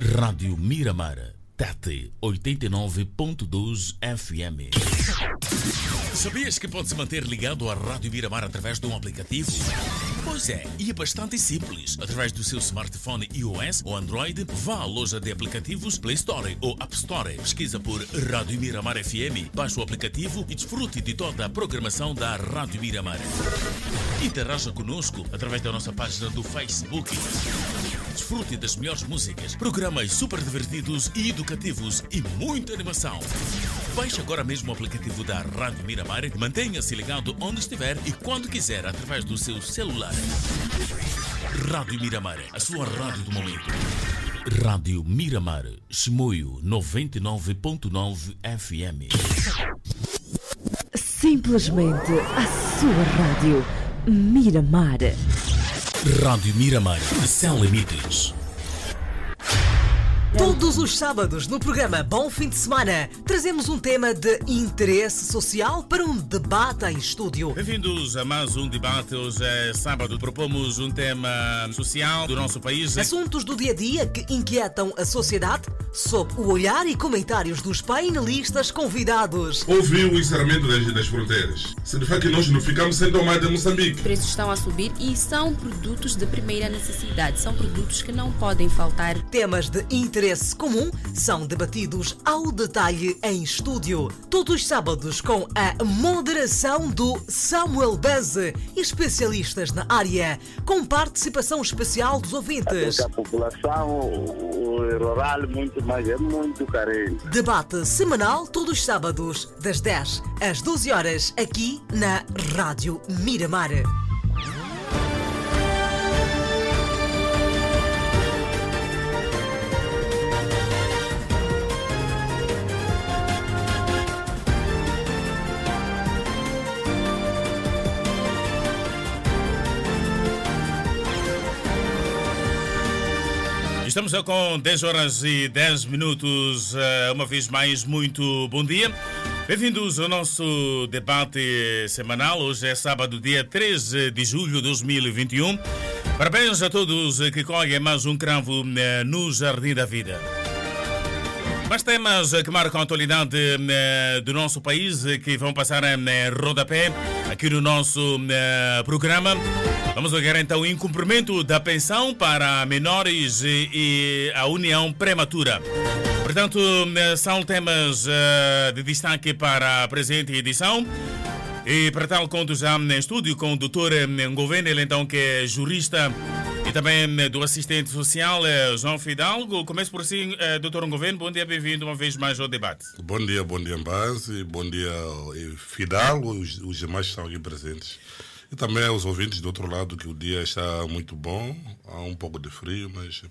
Rádio Miramar, TET 89.2 FM. Sabias que pode se manter ligado à Rádio Miramar através de um aplicativo? Pois é, e é bastante simples. Através do seu smartphone iOS ou Android, vá à loja de aplicativos Play Store ou App Store. Pesquisa por Rádio Miramar FM, baixe o aplicativo e desfrute de toda a programação da Rádio Miramar. Interaja conosco através da nossa página do Facebook. Desfrute das melhores músicas, programas super divertidos e educativos e muita animação. Baixe agora mesmo o aplicativo da Rádio Miramar e mantenha-se ligado onde estiver e quando quiser através do seu celular. Rádio Miramar, a sua rádio do momento. Rádio Miramar, Chimoio 99.9 FM. Simplesmente a sua rádio. Miramar. Rádio Miramar, sem limites. Todos os sábados no programa Bom Fim de Semana trazemos um tema de interesse social para um debate em estúdio. Bem-vindos a mais um debate. Hoje é sábado. Propomos um tema social do nosso país. Assuntos do dia a dia que inquietam a sociedade, sob o olhar e comentários dos painelistas convidados. Houve o encerramento das, fronteiras. Significa que nós não ficamos sem tomar de Moçambique. Os preços estão a subir e são produtos de primeira necessidade. São produtos que não podem faltar. Temas de interesse comum são debatidos ao detalhe em estúdio. Todos os sábados com a moderação do Samuel Beze, especialistas na área, com participação especial dos ouvintes. A população rural muito mais é muito carente. Debate semanal todos os sábados, das 10 às 12 horas, aqui na Rádio Miramar. Estamos com 10 horas e 10 minutos. Uma vez mais, muito bom dia. Bem-vindos ao nosso debate semanal. Hoje é sábado, dia 13 de julho de 2021. Parabéns a todos que colhem mais um cravo no Jardim da Vida. Mais temas que marcam a atualidade do nosso país que vão passar em rodapé aqui no nosso programa. Vamos olhar então o incumprimento da pensão para menores e a união prematura. Portanto, são temas de destaque para a presente edição. E para tal, conto já em estúdio com o doutor Governo, ele então que é jurista e também do assistente social João Fidalgo. Começo por si, doutor Governo, bom dia, bem-vindo uma vez mais ao debate. Bom dia, bom dia, Mbaz, bom dia, Fidalgo, os, os demais que estão aqui presentes. E também aos ouvintes do outro lado, que o dia está muito bom, há um pouco de frio, mas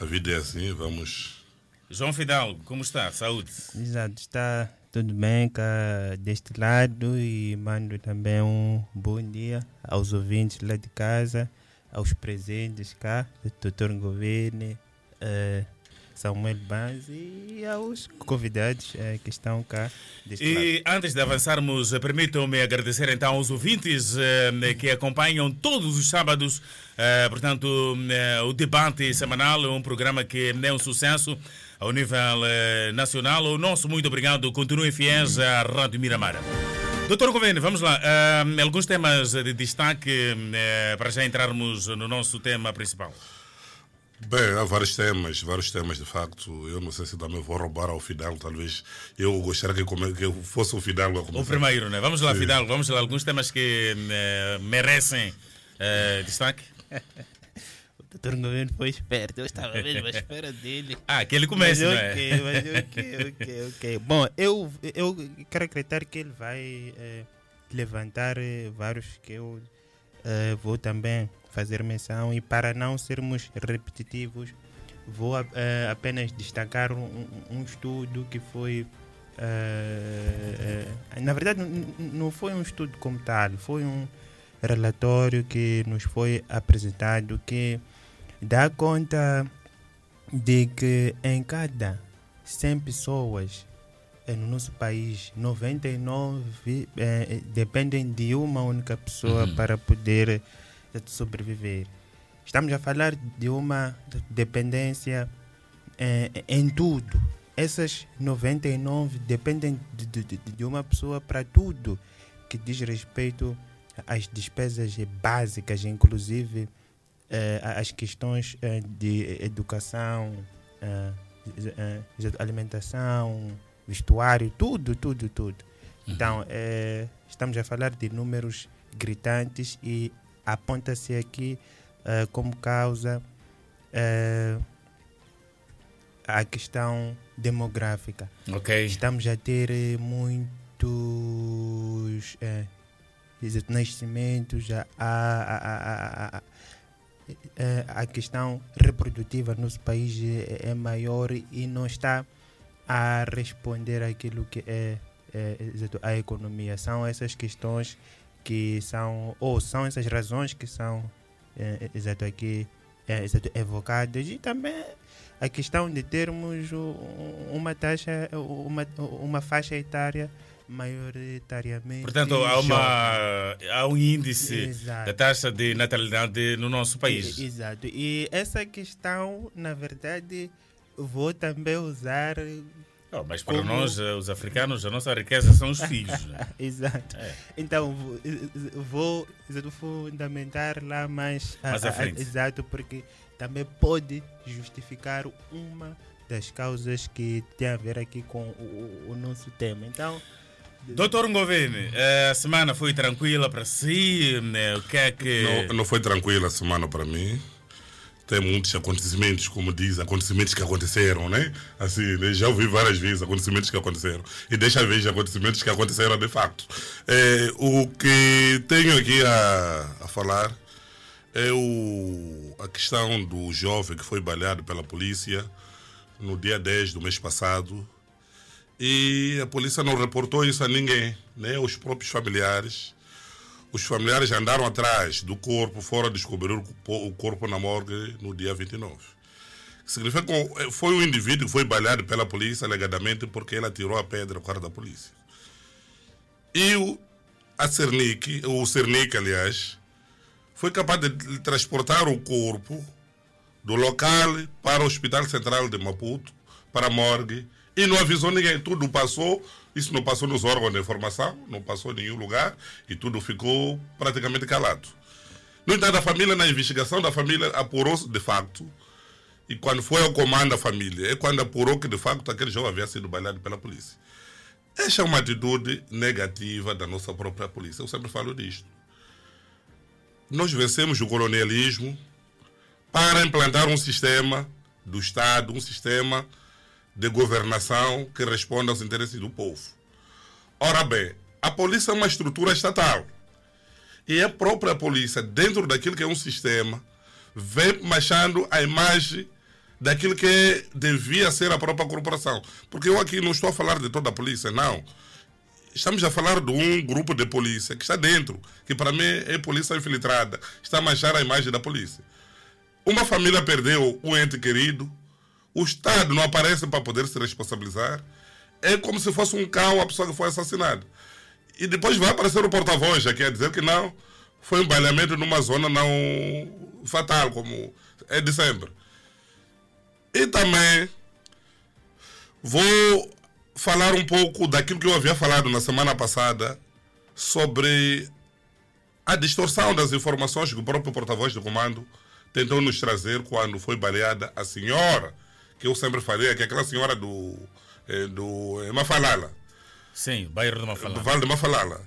a vida é assim, vamos. João Fidalgo, como está? Saúde? Exato, está tudo bem cá deste lado e mando também um bom dia aos ouvintes lá de casa, aos presentes cá, doutor Governo, uh, Samuel Banz e aos convidados uh, que estão cá. E lado. antes de avançarmos, permitam-me agradecer então aos ouvintes uh, que acompanham todos os sábados, portanto, o debate semanal, um programa que é um sucesso ao nível nacional. O nosso muito obrigado, continuem fiéis à Rádio Miramar. Doutor Governo, vamos lá. Uh, alguns temas de destaque uh, para já entrarmos no nosso tema principal. Bem, há vários temas, vários temas de facto. Eu não sei se também vou roubar ao Fidalgo, talvez. Eu gostaria que, come... que fosse o Fidalgo a começar. O primeiro, né? Vamos lá, Sim. Fidalgo, vamos lá. Alguns temas que uh, merecem destaque. o doutor Governo foi esperto, eu estava mesmo à espera dele. Ah, que ele comece, mas né? ok, mas ok, ok, ok. Bom, eu, eu quero acreditar que ele vai eh, levantar eh, vários que eu eh, vou também fazer menção e para não sermos repetitivos, vou apenas destacar um, um, estudo que foi. na verdade, não foi um estudo como tal, foi um relatório que nos foi apresentado que dá conta de que em cada 100 pessoas no nosso país, 99 eh, dependem de uma única pessoa Uhum. para poder sobreviver. Estamos a falar de uma dependência eh, em tudo. Essas 99 dependem de, de, de- uma pessoa para tudo que diz respeito às despesas básicas, inclusive eh, as questões eh, de educação, eh, alimentação, vestuário, tudo, tudo, tudo. Então, eh, estamos a falar de números gritantes e aponta-se aqui como causa a questão demográfica. Ok. Estamos a ter muitos nascimentos, a, a, a, eh, a questão reprodutiva no nosso país é, maior e não está a responder aquilo que é, é, a economia. São essas questões que são, ou são essas razões que são é, exato, aqui é, exato, evocadas e também a questão de termos uma taxa, uma, uma faixa etária maioritariamente Portanto, há, uma, há um índice Exato. da taxa de natalidade no nosso país. Exato. E essa questão, na verdade, vou também usar. Oh, mas para Como- nós, eh, os africanos, a nossa riqueza são os filhos. né? Exato. É. Então, vou, vou exato, fundamentar lá mais. a- Mais à a- frente. exato, porque também pode justificar uma das causas que tem a ver aqui com o, o- o nosso tema. Então, Doutor Ngovene, eh, a semana foi tranquila para si? né? O que é que. Não, não foi tranquila a semana para mim. Tem muitos acontecimentos, como diz, acontecimentos que aconteceram, né? Assim, né? já ouvi várias vezes acontecimentos que aconteceram. E desta vez acontecimentos que aconteceram de facto. É, o que tenho aqui a, a falar é o, a questão do jovem que foi baleado pela polícia no dia 10 do mês passado. E a polícia não reportou isso a ninguém, nem aos próprios familiares. Os familiares andaram atrás do corpo, foram descobrir o co- o corpo na morgue no dia 29. Significa que foi um indivíduo que foi baleado pela polícia alegadamente porque ele atirou a pedra ao cara da polícia. E o, a Cernic, o Cernic, aliás, foi capaz de transportar o corpo do local para o Hospital Central de Maputo, para a morgue, e não avisou ninguém. Tudo passou, isso não passou nos órgãos de informação, não passou em nenhum lugar, e tudo ficou praticamente calado. No entanto, a família, na investigação da família, apurou-se de facto, e quando foi ao comando da família, é quando apurou que de facto aquele jovem havia sido baleado pela polícia. Esta é uma atitude negativa da nossa própria polícia. Eu sempre falo disto. Nós vencemos o colonialismo para implantar um sistema do Estado, um sistema de governação que responda aos interesses do povo. Ora bem, a polícia é uma estrutura estatal. E a própria polícia, dentro daquilo que é um sistema, vem machando a imagem daquilo que devia ser a própria corporação. Porque eu aqui não estou a falar de toda a polícia, não. Estamos a falar de um grupo de polícia que está dentro, que para mim é polícia infiltrada, está a manchar a imagem da polícia. Uma família perdeu um ente querido, o Estado não aparece para poder se responsabilizar. É como se fosse um cão a pessoa que foi assassinada. E depois vai aparecer o porta-voz, já quer dizer que não, foi um baleamento numa zona não fatal, como é de sempre. E também vou falar um pouco daquilo que eu havia falado na semana passada sobre a distorção das informações que o próprio porta-voz do comando tentou nos trazer quando foi baleada a senhora, que eu sempre falei, que é aquela senhora do, eh, do eh, Mafalala, Sim, bairro do Mafalá. Vale de Mafalala.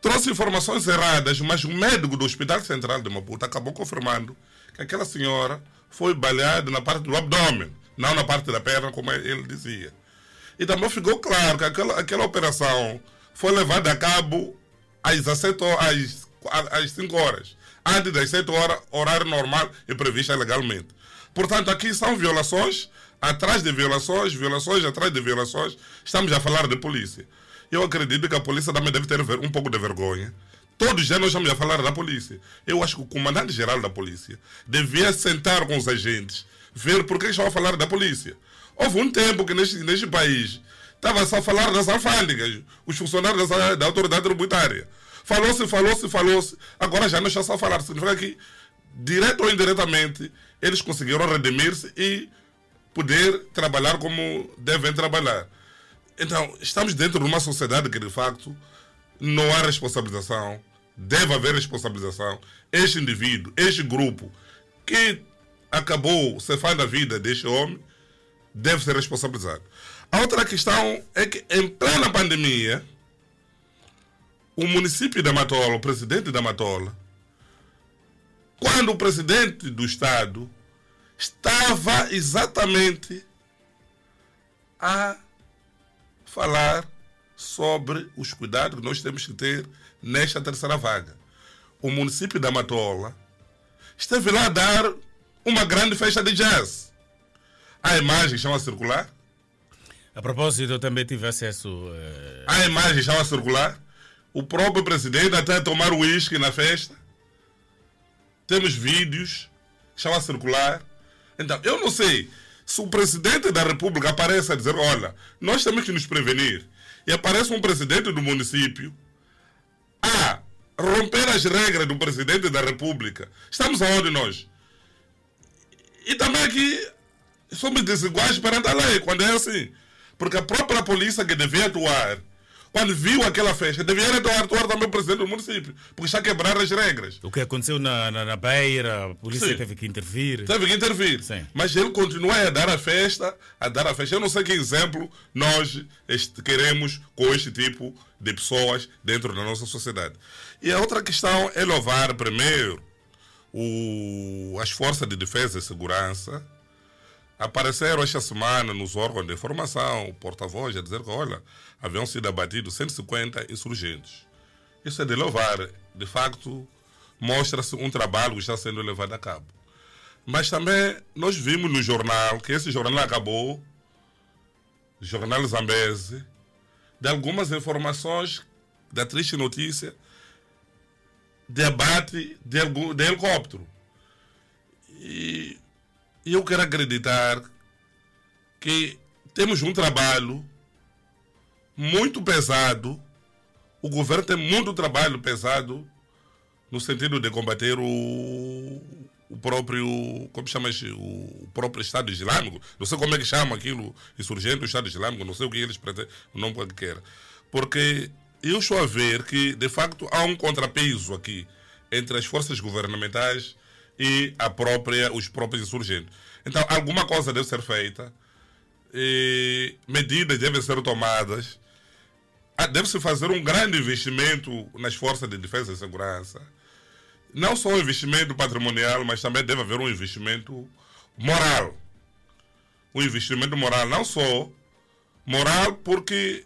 Trouxe informações erradas, mas o médico do Hospital Central de Maputo acabou confirmando que aquela senhora foi baleada na parte do abdômen, não na parte da perna, como ele dizia. E também ficou claro que aquela, aquela operação foi levada a cabo às, 17 ho- às, às 5 horas, antes das 7 horas, horário normal e previsto legalmente. Portanto, aqui são violações, atrás de violações, violações atrás de violações. Estamos a falar de polícia. Eu acredito que a polícia também deve ter um pouco de vergonha. Todos já nós estamos a falar da polícia. Eu acho que o comandante-geral da polícia devia sentar com os agentes, ver por que estão a falar da polícia. Houve um tempo que neste, neste país estava só a falar das alfândegas, os funcionários da, da autoridade tributária. Falou-se, falou-se, falou-se. Agora já não está só a falar. Significa que, direto ou indiretamente, eles conseguiram redimir-se e poder trabalhar como devem trabalhar. Então, estamos dentro de uma sociedade que, de facto, não há responsabilização, deve haver responsabilização. Este indivíduo, este grupo que acabou cefando a vida deste homem, deve ser responsabilizado. A outra questão é que, em plena pandemia, o município da Matola, o presidente da Matola, quando o presidente do Estado estava exatamente a falar sobre os cuidados que nós temos que ter nesta terceira vaga. O município da Matola esteve lá a dar uma grande festa de jazz. A imagem chama circular. A propósito, eu também tive acesso. Uh... A imagem chama circular. O próprio presidente até tomar uísque na festa. Temos vídeos, chama circular. Então, eu não sei se o presidente da República aparece a dizer: olha, nós temos que nos prevenir. E aparece um presidente do município a romper as regras do presidente da República. Estamos aonde nós? E também aqui somos desiguais perante a lei, quando é assim. Porque a própria polícia que devia atuar, quando viu aquela festa, devia atuar, atuar também o presidente do município, porque está a quebrar as regras. O que aconteceu na, na, na Beira, a polícia Sim. teve que intervir. Teve que intervir. Sim. Mas ele continua a dar a festa, a dar a festa. Eu não sei que exemplo nós este, queremos com este tipo de pessoas dentro da nossa sociedade. E a outra questão é louvar primeiro o, as forças de defesa e segurança apareceram esta semana nos órgãos de informação, o porta-voz a dizer que, olha, haviam sido abatidos 150 insurgentes. Isso é de louvar. De facto, mostra-se um trabalho que está sendo levado a cabo. Mas também nós vimos no jornal, que esse jornal acabou, jornal Zambese, de algumas informações da triste notícia debate de, de helicóptero. E eu quero acreditar que temos um trabalho muito pesado. O governo tem muito trabalho pesado no sentido de combater o, o próprio, como chama o próprio Estado Islâmico. Não sei como é que chama aquilo, insurgente do Estado Islâmico, não sei o que eles pretendem, o nome que quer. Porque eu estou a ver que, de facto, há um contrapeso aqui entre as forças governamentais e a própria, os próprios insurgentes. Então, alguma coisa deve ser feita, medidas devem ser tomadas, ah, deve-se fazer um grande investimento nas forças de defesa e segurança. Não só um investimento patrimonial, mas também deve haver um investimento moral. Um investimento moral, não só moral, porque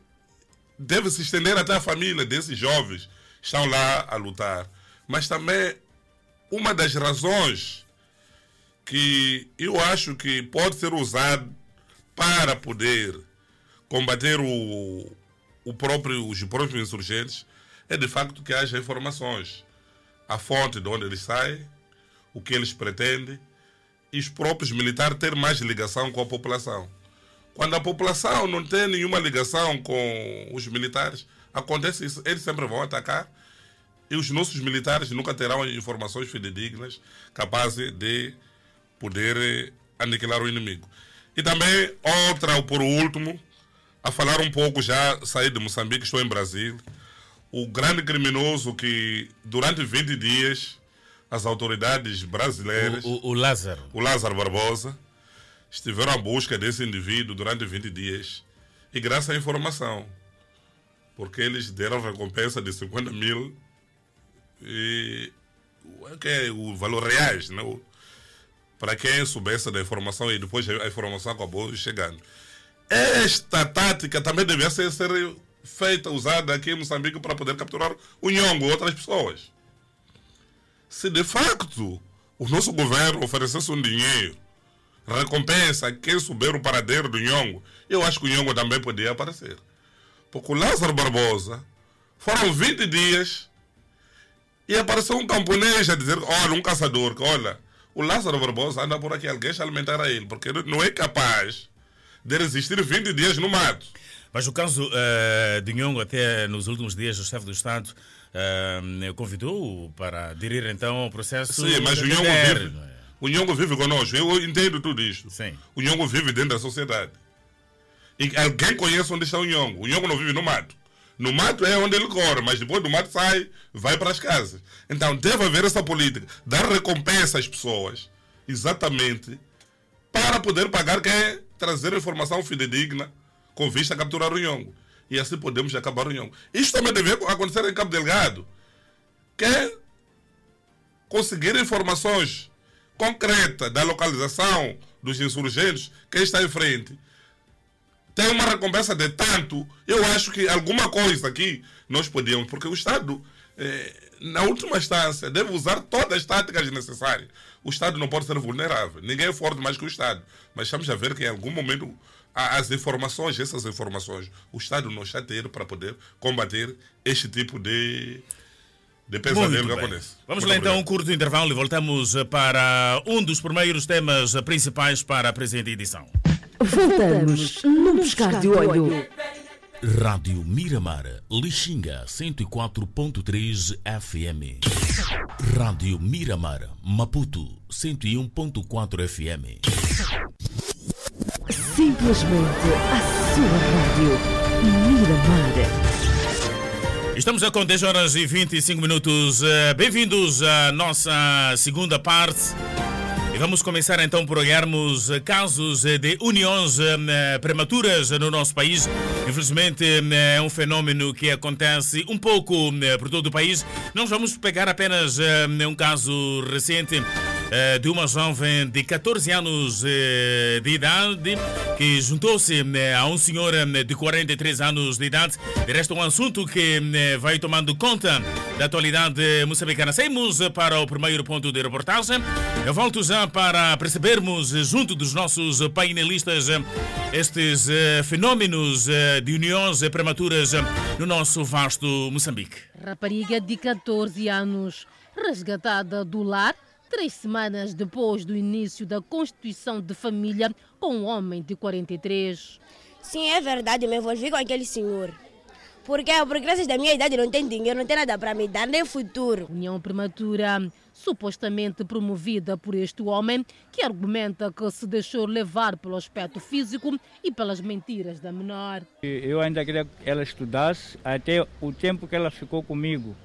deve se estender até a família desses jovens que estão lá a lutar. Mas também uma das razões que eu acho que pode ser usado para poder combater o, o próprio, os próprios insurgentes é de facto que haja informações. A fonte de onde eles saem, o que eles pretendem e os próprios militares ter mais ligação com a população. Quando a população não tem nenhuma ligação com os militares, acontece isso. Eles sempre vão atacar e os nossos militares nunca terão informações fidedignas capazes de poder eh, aniquilar o inimigo. E também, outra, por último, a falar um pouco, já saí de Moçambique, estou em Brasil, o grande criminoso que durante 20 dias as autoridades brasileiras. O, o, o Lázaro. O Lázaro Barbosa estiveram à busca desse indivíduo durante 20 dias e graças à informação, porque eles deram recompensa de 50 mil e que é o valor reais? Né? para quem soubesse da informação e depois a informação acabou chegando. Esta tática também devia ser, ser feita, usada aqui em Moçambique para poder capturar o Nhongo ou outras pessoas. Se de facto o nosso governo oferecesse um dinheiro recompensa quem souber o paradeiro do Nhongo, eu acho que o Nhongo também podia aparecer. Porque o Lázaro Barbosa foram 20 dias e apareceu um camponês a dizer, olha, um caçador, que olha, o Lázaro Barbosa anda por aqui, alguém se alimentar a ele, porque ele não é capaz de resistir 20 dias no mato. Mas o caso uh, de Nhongo, até nos últimos dias, o chefe do Estado uh, convidou para aderir então ao processo. Sim, mas o Nhongo, vive, O Nhongo vive conosco, eu entendo tudo isto. Sim. O Nhongo vive dentro da sociedade. E alguém conhece onde está o Nhongo. O Nhongo não vive no mato. No mato é onde ele corre, mas depois do mato sai, vai para as casas. Então deve haver essa política, dar recompensa às pessoas, exatamente, para poder pagar quem é trazer informação fidedigna com vista a capturar o Nhongo. E assim podemos acabar o Nhongo. Isto também deve acontecer em Cabo Delgado. Que é conseguir informações concretas da localização dos insurgentes, quem está em frente, tem uma recompensa de tanto, eu acho que alguma coisa aqui nós podíamos, porque o Estado, eh, na última instância, deve usar todas as táticas necessárias. O Estado não pode ser vulnerável. Ninguém é forte mais que o Estado. Mas estamos a ver que em algum momento as informações, essas informações, o Estado não está a ter para poder combater este tipo de, de que acontece. Vamos Muito lá então um curto intervalo e voltamos para um dos primeiros temas principais para a presente edição. Voltamos num piscar de olho. Rádio Miramar, Lixinga 104.3 FM. Rádio Miramar, Maputo 101.4 FM. Simplesmente a sua rádio. Miramar. Estamos a com 10 horas e 25 minutos. Eh, Bem-vindos à nossa segunda parte. Vamos começar então por olharmos eh, casos eh, de uniões eh, prematuras no nosso país. Infelizmente é um fenômeno que acontece um pouco por todo o país. Nós vamos pegar apenas um caso recente eh, de uma jovem de 14 anos eh, de idade que juntou-se eh, a um senhor de 43 anos de idade. De resto, um assunto que vai tomando conta da atualidade moçambicana. Saímos para o primeiro ponto de reportagem. Eu volto já para percebermos, junto dos nossos painelistas, estes fenômenos eh, de uniões prematuras no nosso vasto Moçambique. Rapariga de 14 anos, resgatada do lar três semanas depois do início da constituição de família com um homem de 43. Sim, é verdade, me envolvi com aquele senhor. Porque por graças da minha idade não tem dinheiro, não tem nada para me dar, nem futuro. União prematura, supostamente promovida por este homem, que argumenta que se deixou levar pelo aspecto físico e pelas mentiras da menor. Eu ainda queria que ela estudasse até o tempo que ela ficou comigo.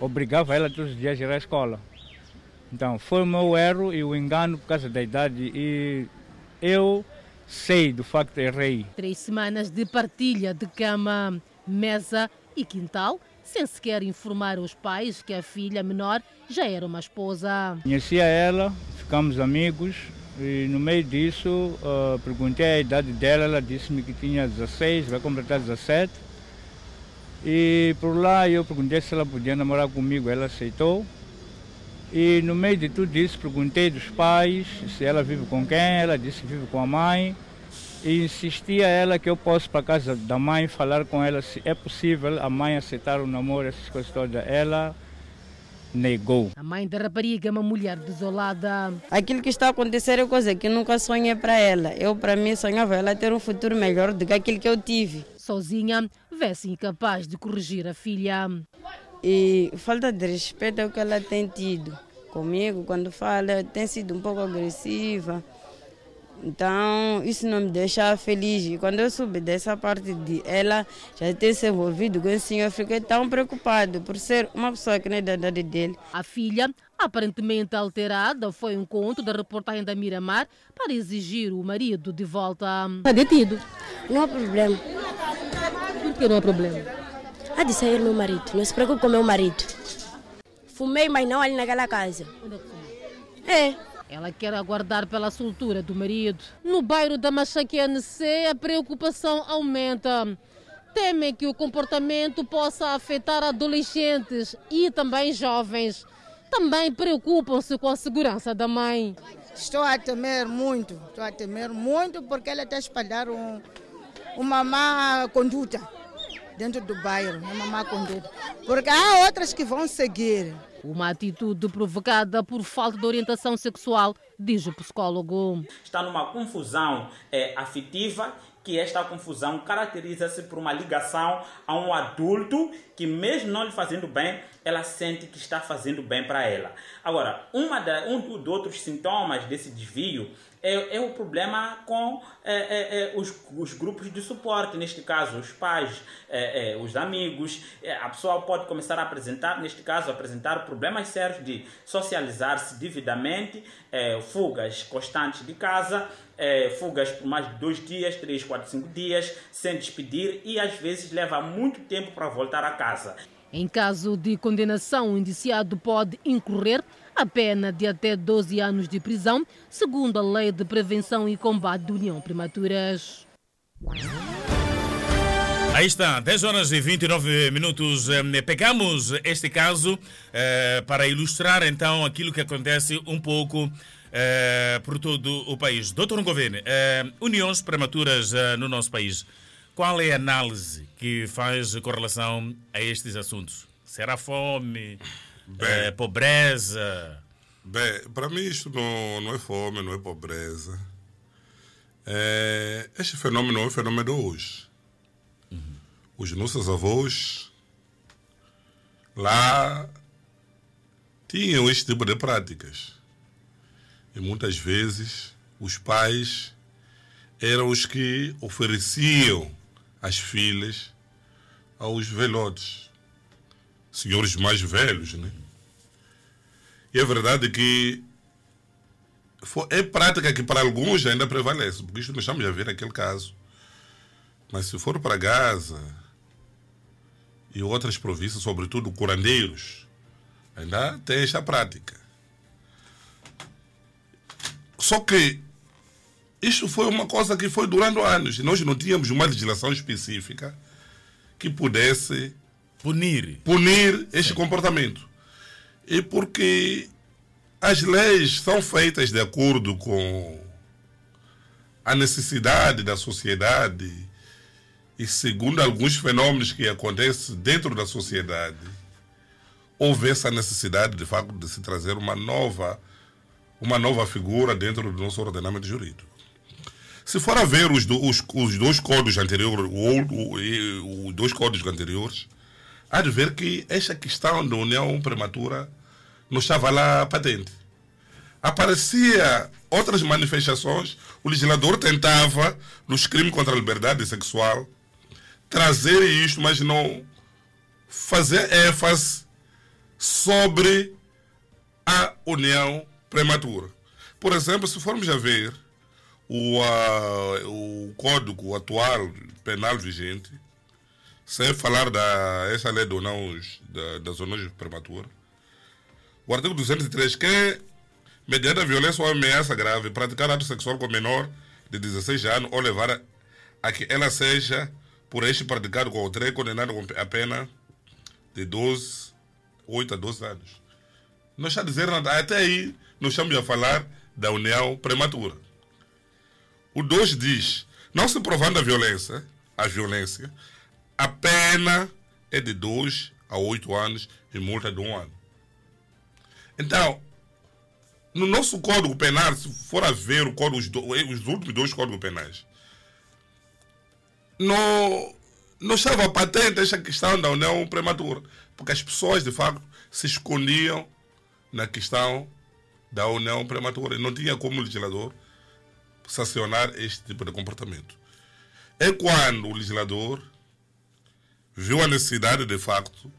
Obrigava ela todos os dias a ir à escola. Então, foi o meu erro e o engano por causa da idade. E eu sei do facto errei. Três semanas de partilha de cama, mesa e quintal, sem sequer informar os pais que a filha menor já era uma esposa. Conhecia ela, ficamos amigos e no meio disso ah, perguntei a idade dela, ela disse-me que tinha 16, vai completar 17. E por lá eu perguntei se ela podia namorar comigo, ela aceitou. E no meio de tudo isso perguntei dos pais se ela vive com quem, ela disse que vive com a mãe. E insisti a ela que eu posso para casa da mãe falar com ela se é possível a mãe aceitar o namoro, essas coisas todas. Ela negou. A mãe da rapariga é uma mulher desolada. Aquilo que está a acontecer é coisa que eu nunca sonhei para ela. Eu, para mim, sonhava ela ter um futuro melhor do que aquilo que eu tive. Sozinha, vê-se incapaz de corrigir a filha. E falta de respeito é o que ela tem tido comigo. Quando fala, tem sido um pouco agressiva. Então, isso não me deixa feliz. E quando eu soube dessa parte de ela já ter se envolvido com esse senhor, eu fiquei tão preocupado por ser uma pessoa que não é da idade dele. A filha, aparentemente alterada, foi um conto da reportagem da Miramar para exigir o marido de volta. Está detido. Não há problema. Por que não há problema? Há de sair meu marido. Não se preocupe com meu marido. Fumei, mas não ali naquela casa. É. Ela quer aguardar pela soltura do marido. No bairro da Machaquianece, a preocupação aumenta. Temem que o comportamento possa afetar adolescentes e também jovens. Também preocupam-se com a segurança da mãe. Estou a temer muito, estou a temer muito porque ela está a espalhar um, uma má conduta dentro do bairro, uma má conduta. Porque há outras que vão seguir. Uma atitude provocada por falta de orientação sexual, diz o psicólogo. Está numa confusão é, afetiva que esta confusão caracteriza-se por uma ligação a um adulto que, mesmo não lhe fazendo bem, ela sente que está fazendo bem para ela. Agora, uma da, um dos outros sintomas desse desvio é, é o problema com é, é, é os, os, grupos de suporte, neste caso os pais, é, é, os amigos. a pessoa pode começar a apresentar, neste caso, apresentar problemas sérios de socializar-se devidamente, fugas constantes de casa, fugas por mais de dois dias, três, quatro, cinco dias, sem despedir e às vezes leva muito tempo para voltar a casa. Em caso de condenação, o indiciado pode incorrer a pena de até 12 anos de prisão, segundo a Lei de Prevenção e Combate de União Prematuras. Aí está, 10 horas e 29 minutos. Pegamos este caso eh, para ilustrar então aquilo que acontece um pouco eh, por todo o país. Doutor Ngovene, eh, uniões prematuras no nosso país. Qual é a análise que faz com relação a estes assuntos? Será fome? Bem, é, pobreza? Bem, para mim isto não, não é fome, não é pobreza. É, este fenômeno é um fenômeno de hoje. Uhum. Os nossos avós lá tinham este tipo de práticas. E muitas vezes os pais eram os que ofereciam as filhas aos velhotes, senhores mais velhos, né? E é verdade que é prática que para alguns ainda prevalece, porque isto nós estamos a ver aquele caso. Mas se for para Gaza e outras províncias, sobretudo curandeiros, ainda tem esta prática. Só que isto foi uma coisa que foi durando anos. Nós não tínhamos uma legislação específica que pudesse punir, punir este Sim. comportamento. E porque as leis são feitas de acordo com a necessidade da sociedade e segundo alguns fenômenos que acontecem dentro da sociedade, houve essa necessidade de facto de se trazer uma nova uma nova figura dentro do nosso ordenamento jurídico. Se for a ver os, do, os, os dois códigos anteriores, os dois códigos anteriores, há de ver que esta questão da união prematura não estava lá patente. Aparecia outras manifestações, o legislador tentava, nos crimes contra a liberdade sexual, trazer isto, mas não fazer ênfase sobre a união prematura. Por exemplo, se formos a ver o, uh, o código atual penal vigente, sem falar da essa lei do não da, das zonas prematuras, o artigo 203 que mediante a violência ou ameaça grave praticar ato sexual com menor de 16 anos ou levar a, que ela seja por este praticado com outra condenado com a pena de 12, 8 a 12 anos. Não está a dizer nada. Até aí, nós estamos a falar da união prematura. O 2 diz: não se provando a violência, a violência, a pena é de 2 a 8 anos e multa de 1 um ano. Então, no nosso Código Penal, se for a ver o código, os, últimos dois Códigos Penais, não, não estava patente esta questão da união prematura, porque as pessoas, de facto, se escondiam na questão da união prematura. Não tinha como legislador sancionar este tipo de comportamento. É quando o legislador viu a necessidade, de facto,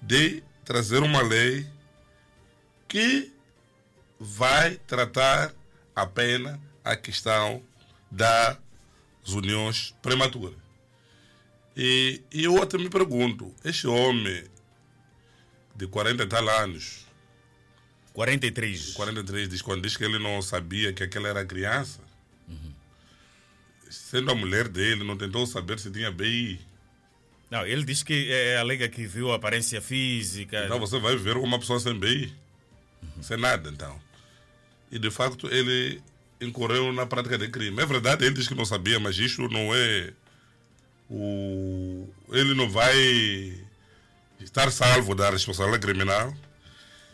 de trazer uma lei que vai tratar apenas a questão das uniões prematuras. E, e eu até me pergunto, este homem de 40 e tal anos, 43. 43 diz quando diz que ele não sabia que aquela era criança sendo a mulher dele, não tentou saber se tinha BI. Não, ele diz que é, alega que viu a aparência física. Então você vai ver uma pessoa sem BI, uhum. sem nada, então. E de facto ele incorreu na prática de crime. É verdade, ele diz que não sabia, mas isso não é o. Ele não vai estar salvo da responsabilidade criminal.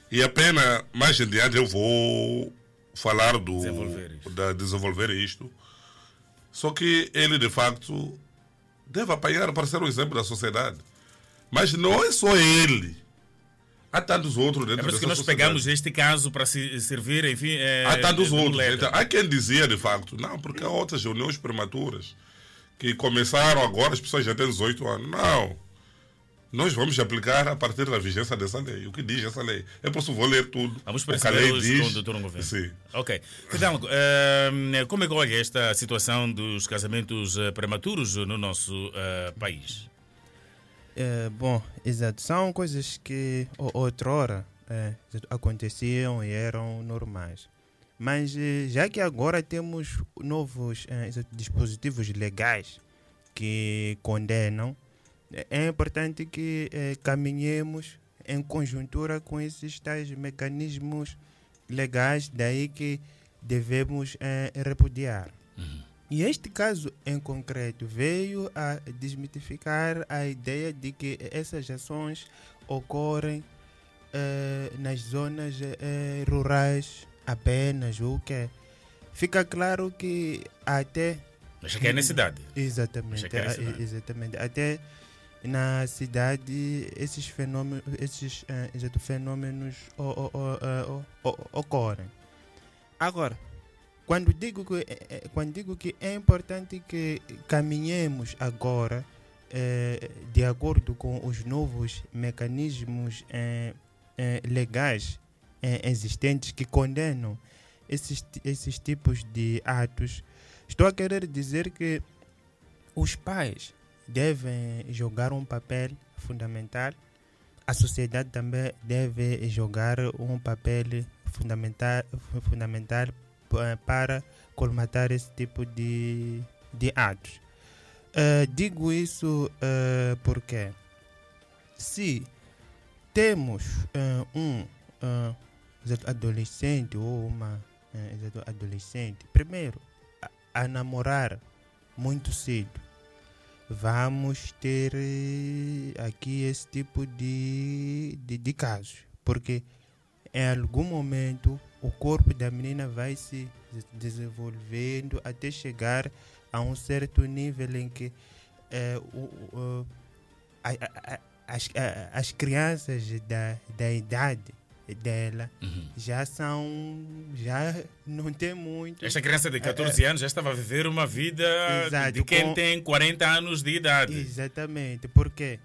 E a pena, mais adiante, eu vou falar do. Desenvolver isto. Da, desenvolver isto Só que ele, de facto, deve apanhar para ser um exemplo da sociedade. Mas não é só ele. Há tantos outros É dentro por isso que nós sociedade. pegamos este caso para se servir, enfim. É, Há tantos de outros. Então, há quem dizia, de facto, não, porque há outras reuniões prematuras que começaram agora, as pessoas já têm 18 anos. Não. Nós vamos aplicar a partir da vigência dessa lei. O que diz essa lei? Eu posso vou ler tudo. Vamos o que a perceber lei diz. com o doutor Governo. Sim. Ok. Fidalgo, eh, como é que olha esta situação dos casamentos eh, prematuros no nosso eh, país? É, bom, exato. São coisas que outrora é, aconteciam e eram normais. Mas já que agora temos novos exato, dispositivos legais que condenam, é- é importante que eh, caminhemos em conjuntura com esses tais mecanismos legais, daí que devemos eh, repudiar. E este caso em concreto veio a desmitificar a ideia de que essas ações ocorrem eh, nas zonas rurais apenas, o que fica claro que até Mas que é na cidade. Exatamente, é cidade. exatamente. Até na cidade esses fenômenos, esses eh, exato, fenômenos o- o- o- eh, o- o- ocorrem. Agora, quando digo que eh, eh, quando digo que é importante que caminhemos agora eh, de acordo com os novos mecanismos eh, eh, legais eh, existentes que condenam esses, esses tipos de atos, estou a querer dizer que os pais devem jogar um papel fundamental, a sociedade também deve jogar um papel fundamental, fu- fundamental pa- para colmatar esse tipo de, de atos. Eh, digo isso eh, porque se temos eh, um eh, adolescente ou uma eh, adolescente, primeiro, a, a namorar muito cedo, vamos ter eh, aqui esse tipo de, de, de casos. Porque em algum momento o corpo da menina vai se des- desenvolvendo até chegar a um certo nível em que eh, o- o- a- a- as, a- as crianças da, da idade dela já são já não tem muito Esta criança de 14 anos já estava a viver uma vida Exato, de quem com- tem 40 anos de idade. Exatamente. Por quê?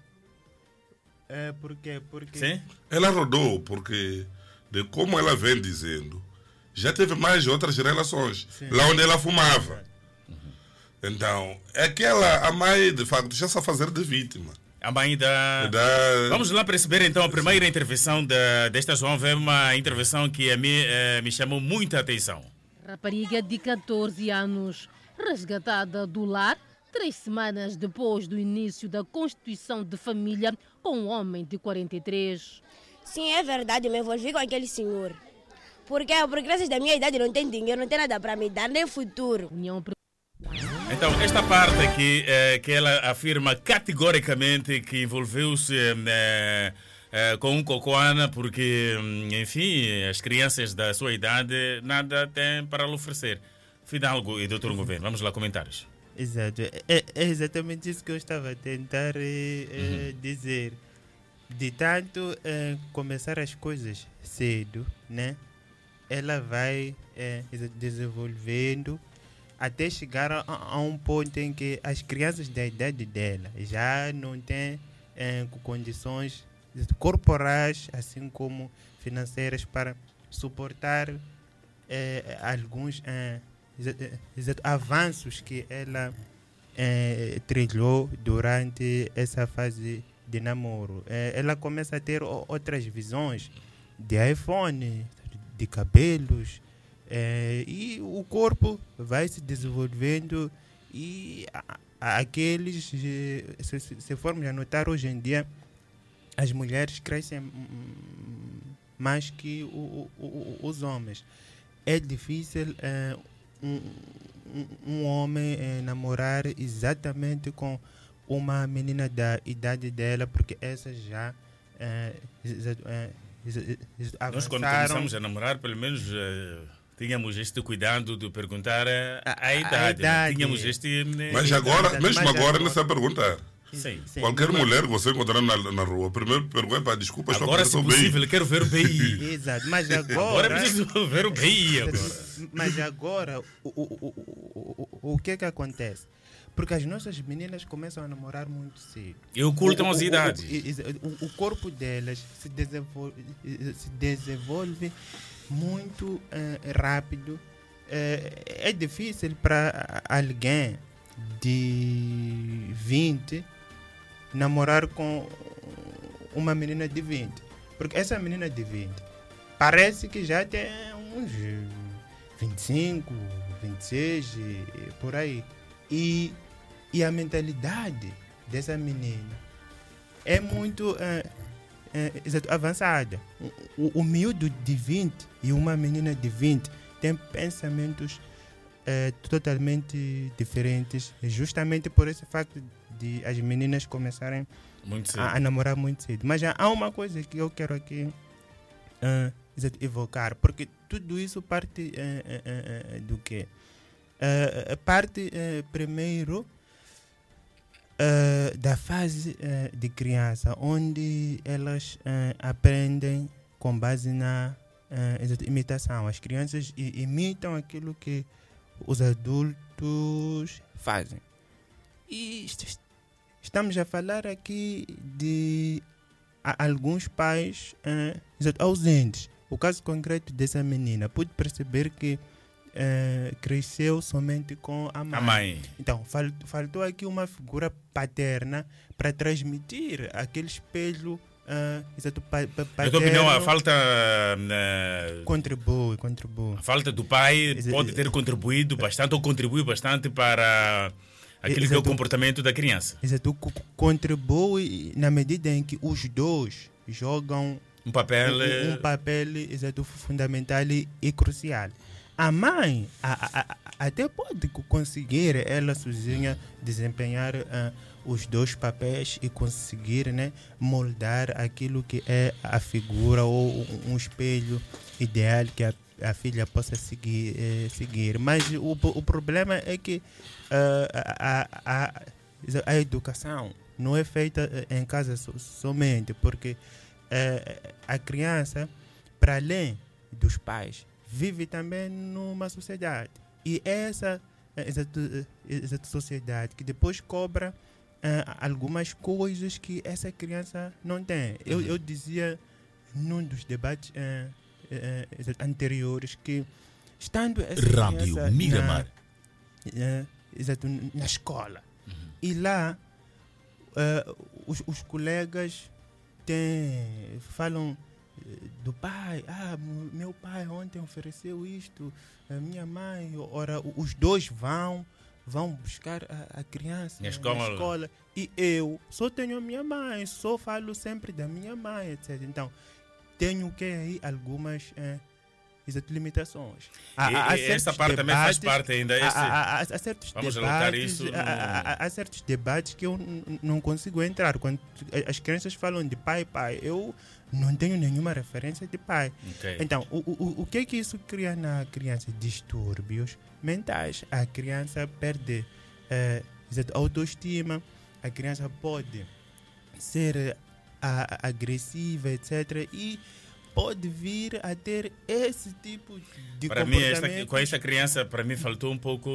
É porque, porque Sim? Ela rodou porque, de como ela vem dizendo, já teve mais outras relações. Lá onde ela fumava. Então, é que ela, a mãe, de facto, já está a fazer de vítima. A mãe da... Vamos lá perceber então a primeira intervenção da, desta jovem, uma intervenção que a mim eh, me chamou muita atenção. Rapariga de 14 anos, resgatada do lar três semanas depois do início da constituição de família com um homem de 43. Sim, é verdade, me envolvi com aquele senhor. Porque por graças da minha idade não tem dinheiro, não tem nada para me dar, nem futuro. União Então, esta parte aqui, eh, que ela afirma categoricamente que envolveu-se eh, eh, com um cocoana porque, hum, enfim, as crianças da sua idade nada têm para lhe oferecer. Fidalgo e doutor Governo, vamos lá, comentários. Exato. É, é exatamente isso que eu estava a tentar eh, dizer. De tanto começar as coisas cedo, né? Ela vai desenvolvendo até chegar a, a um ponto em que as crianças da idade dela já não têm eh, condições corporais, assim como financeiras, para suportar eh, alguns eh, eh, avanços que ela eh, trilhou durante essa fase de namoro. Eh, ela começa a ter outras visões de iPhone, de cabelos, eh, e o corpo vai se desenvolvendo e a- a- aqueles, eh, se, se- formos a notar hoje em dia, as mulheres crescem mais que o- o- os homens. É difícil eh, um, um- homem eh, namorar exatamente com uma menina da idade dela, porque essas já eh, exa- exa- Nós, quando começamos a namorar, pelo menos Tínhamos este cuidado de perguntar a, a, a idade. né? idade. Tínhamos este. né, Mas agora, mesmo agora, não sabe perguntar. Sim. Qualquer mulher que você encontrar na, na rua, primeiro pergunta, desculpa, estou Agora, se bem. possível, eu quero ver o BI. Exato, mas Agora agora. é preciso ver o BI agora. Mas agora, o, o, o, o, o, o que é que acontece? Porque as nossas meninas começam a namorar muito cedo. E ocultam O- o- as o- idades. o- o- O corpo delas se desenvolve, se desenvolve muito eh, rápido. Eh, é difícil para alguém de 20 namorar com uma menina de 20. Porque essa menina de 20 parece que já tem uns 25, 26, e- e por aí. E, e a mentalidade dessa menina é muito exato, avançada. O, o, miúdo de 20 e uma menina de 20 têm pensamentos eh, totalmente diferentes, justamente por esse facto de as meninas começarem a, a namorar muito cedo. Mas há uma coisa que eu quero aqui exato, evocar, porque tudo isso parte eh, eh, do quê? Parte primeiro eh, da fase eh, de criança, onde elas eh, aprendem com base na imitação. As crianças imitam aquilo que os adultos fazem. E est- estamos a falar aqui de alguns pais ausentes. O caso concreto dessa menina, pude perceber que eh, cresceu somente com a mãe. A mãe. Então, fal- faltou aqui uma figura paterna para transmitir aquele espelho ah, exato, pa, pa, Na tua opinião, a falta. eh, Contribui, contribui. A falta do pai pode ter contribuído bastante ou contribuiu bastante para aquele que é o Exato. comportamento da criança. Exato, co- contribui na medida em que os dois jogam Um papel, um, um papel exato, fundamental e crucial. A mãe a- a- a- até pode co- conseguir ela sozinha desempenhar ah, os dois papéis e conseguir né, moldar aquilo que é a figura ou um- espelho ideal que a, filha possa seguir, eh, seguir. Mas o, o problema é que ah, a, a, educação não é feita eh, em casa so- somente, porque eh, a criança, para além dos pais, vive também numa sociedade. E essa, eh, exato, eh, exato sociedade que depois cobra eh, algumas coisas que essa criança não tem. Eu, Uhum. eu dizia num dos debates eh, exato, anteriores que estando essa Rádio criança Miramar. Na, exato, na escola. E lá os, os colegas têm, falam do pai. Ah, meu pai ontem ofereceu isto, a minha mãe. Ora, os dois vão, vão buscar a, a criança Na escola. escola. E eu só tenho a minha mãe, só falo sempre da minha mãe, etc. Então, tenho que aí algumas eh, limitações. E- e essa parte também faz debates- parte ainda, esse- certos Vamos debates, isso há certos debates que eu não consigo entrar. Quando as crianças falam de pai, pai, eu não tenho nenhuma referência de pai. Ok. Então, o, o, o que é que isso cria na criança? Distúrbios mentais. A criança perde exato, autoestima, a criança pode ser eh, a- a- agressiva, etc. E pode vir a ter esse tipo de Para mim, esta, com esta criança, para mim faltou um pouco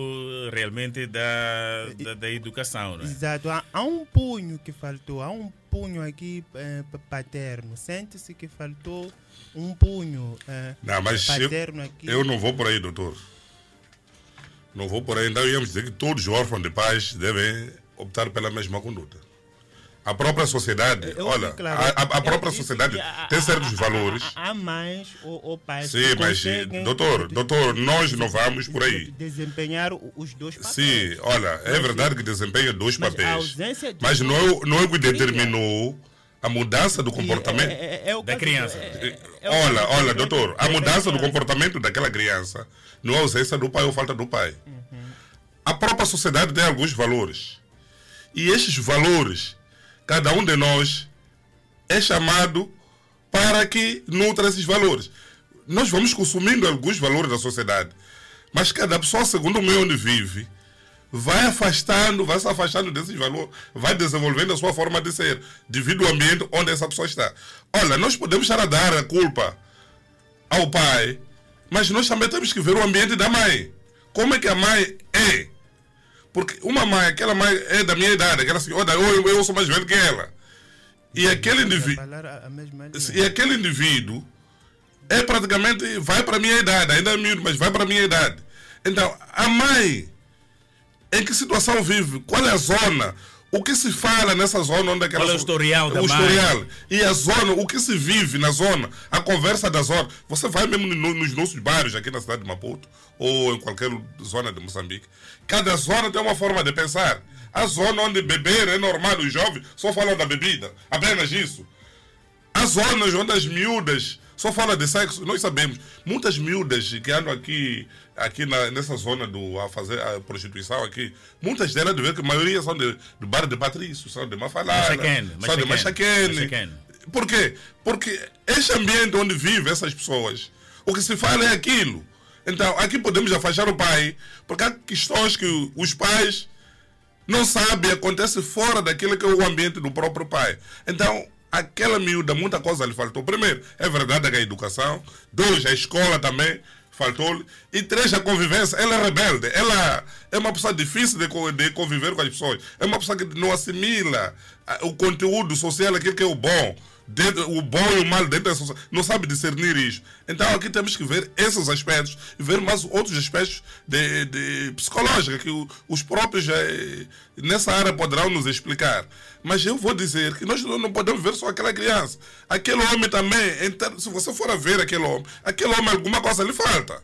realmente da, da, da educação, não é? Exato, há, há um punho que faltou, há um punho aqui eh, pa- paterno. Sente-se que faltou um punho eh, Não, mas eu, paterno aqui. eu não vou por aí, doutor. Não vou por aí. Então íamos dizer que todos os órfãos de pais devem optar pela mesma conduta. A própria sociedade, Eu olha, claro, a, a- é própria isso sociedade há- tem certos valores. Há mães ou, ou pais Sim, que mas, doutor, doutor, nós não vamos por aí. desempenhar o- os dois papéis. Sim, olha, é Mas- verdade que desempenha dois mas a papéis. Mas não é, não é o que determinou a mudança do comportamento é- é- é o da criança. é- é o Olha, olha, doutor, a da mudança do comportamento daquela criança não é ausência do pai ou falta do pai. Uhum. A própria sociedade tem alguns valores. E estes valores, cada um de nós é chamado para que nutra esses valores. nós vamos consumindo alguns valores da sociedade, mas cada pessoa, segundo o meio onde vive, vai afastando, vai se afastando desses valores, vai desenvolvendo a sua forma de ser, devido ao ambiente onde essa pessoa está. Olha, nós podemos estar a dar a culpa ao pai, mas nós também temos que ver o ambiente da mãe. Como é que a mãe é? Porque uma mãe, aquela mãe é da minha idade, aquela senhora, eu, eu sou mais velho que ela. E aquele indivíduo. E aquele indivíduo é praticamente, vai para a minha idade, ainda é miúdo, mas vai para a minha idade. Então, a mãe, em que situação vive? Qual é a zona? O que se fala nessa zona onde aquela é o historial o historial. E a zona, o que se vive na zona, a conversa da zona. Você vai mesmo no- nos nossos bairros aqui na cidade de Maputo ou em qualquer zona de Moçambique. Cada zona tem uma forma de pensar. A zona onde beber é normal, os jovens só falam da bebida, apenas isso. As zonas onde as miúdas só falam de sexo, nós sabemos. Muitas miúdas que andam aqui, aqui na- nessa zona do, a fazer a prostituição aqui, muitas delas, de ver que a maioria são de, do bar de Patrício, são de Mafalala, Machaquene, são de Machaquene. Machaquene. Por quê? Porque este ambiente onde vivem essas pessoas, o que se fala é aquilo. Então, aqui podemos afastar o pai, porque há questões que os pais não sabem, acontece fora daquilo que é o ambiente do próprio pai. Então, aquela miúda, muita coisa lhe faltou. Primeiro, é verdade que a educação. Dois, a escola também faltou-lhe. E três, a convivência. Ela é rebelde. Ela é uma pessoa difícil de, de conviver com as pessoas. É uma pessoa que não assimila ah, o conteúdo social, aquilo que é o bom. Dentro, o bom e o mal dentro da sociedade. Não sabe discernir isso. Então aqui temos que ver esses aspectos e ver mais outros aspectos de, de psicológica que os próprios eh, nessa área poderão nos explicar. Mas eu vou dizer que nós não podemos ver só aquela criança. Aquele homem também, ter- se você for a ver aquele homem, aquele homem alguma coisa lhe falta.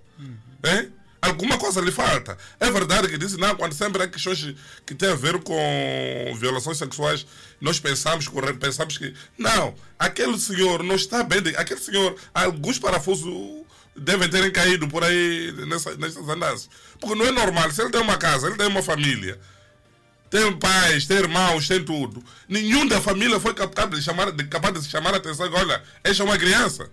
Hein? Alguma coisa lhe falta. É verdade que disse, não, quando sempre há questões que têm a ver com violações sexuais, nós pensamos, pensamos que. Não, aquele senhor não está bem. Aquele senhor, alguns parafusos devem terem caído por aí nessa, nessas andanças. Porque não é normal. Se ele tem uma casa, ele tem uma família, tem pais, tem irmãos, tem tudo. Nenhum da família foi capaz de chamar, de, capaz de chamar a atenção. Olha, esta é uma criança.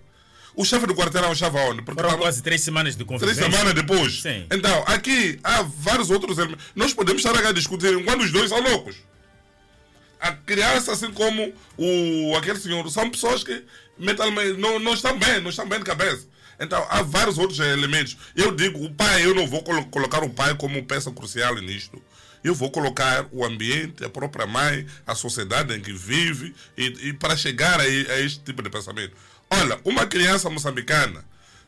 O chefe do quarteirão estava onde? Porque Foram estava- quase três semanas de Três convivência. semanas depois. Sim. Então, aqui há vários outros elementos. Nós podemos estar a discutir enquanto os dois são loucos. A criança, assim como o, aquele senhor, são pessoas que mentalmente não, não estão bem, não estão bem de cabeça. Então, há vários outros elementos. Eu digo, o pai, eu não vou colo- colocar o pai como peça crucial nisto. Eu vou colocar o ambiente, a própria mãe, a sociedade em que vive, e, e para chegar a, a este tipo de pensamento. Olha, uma criança moçambicana,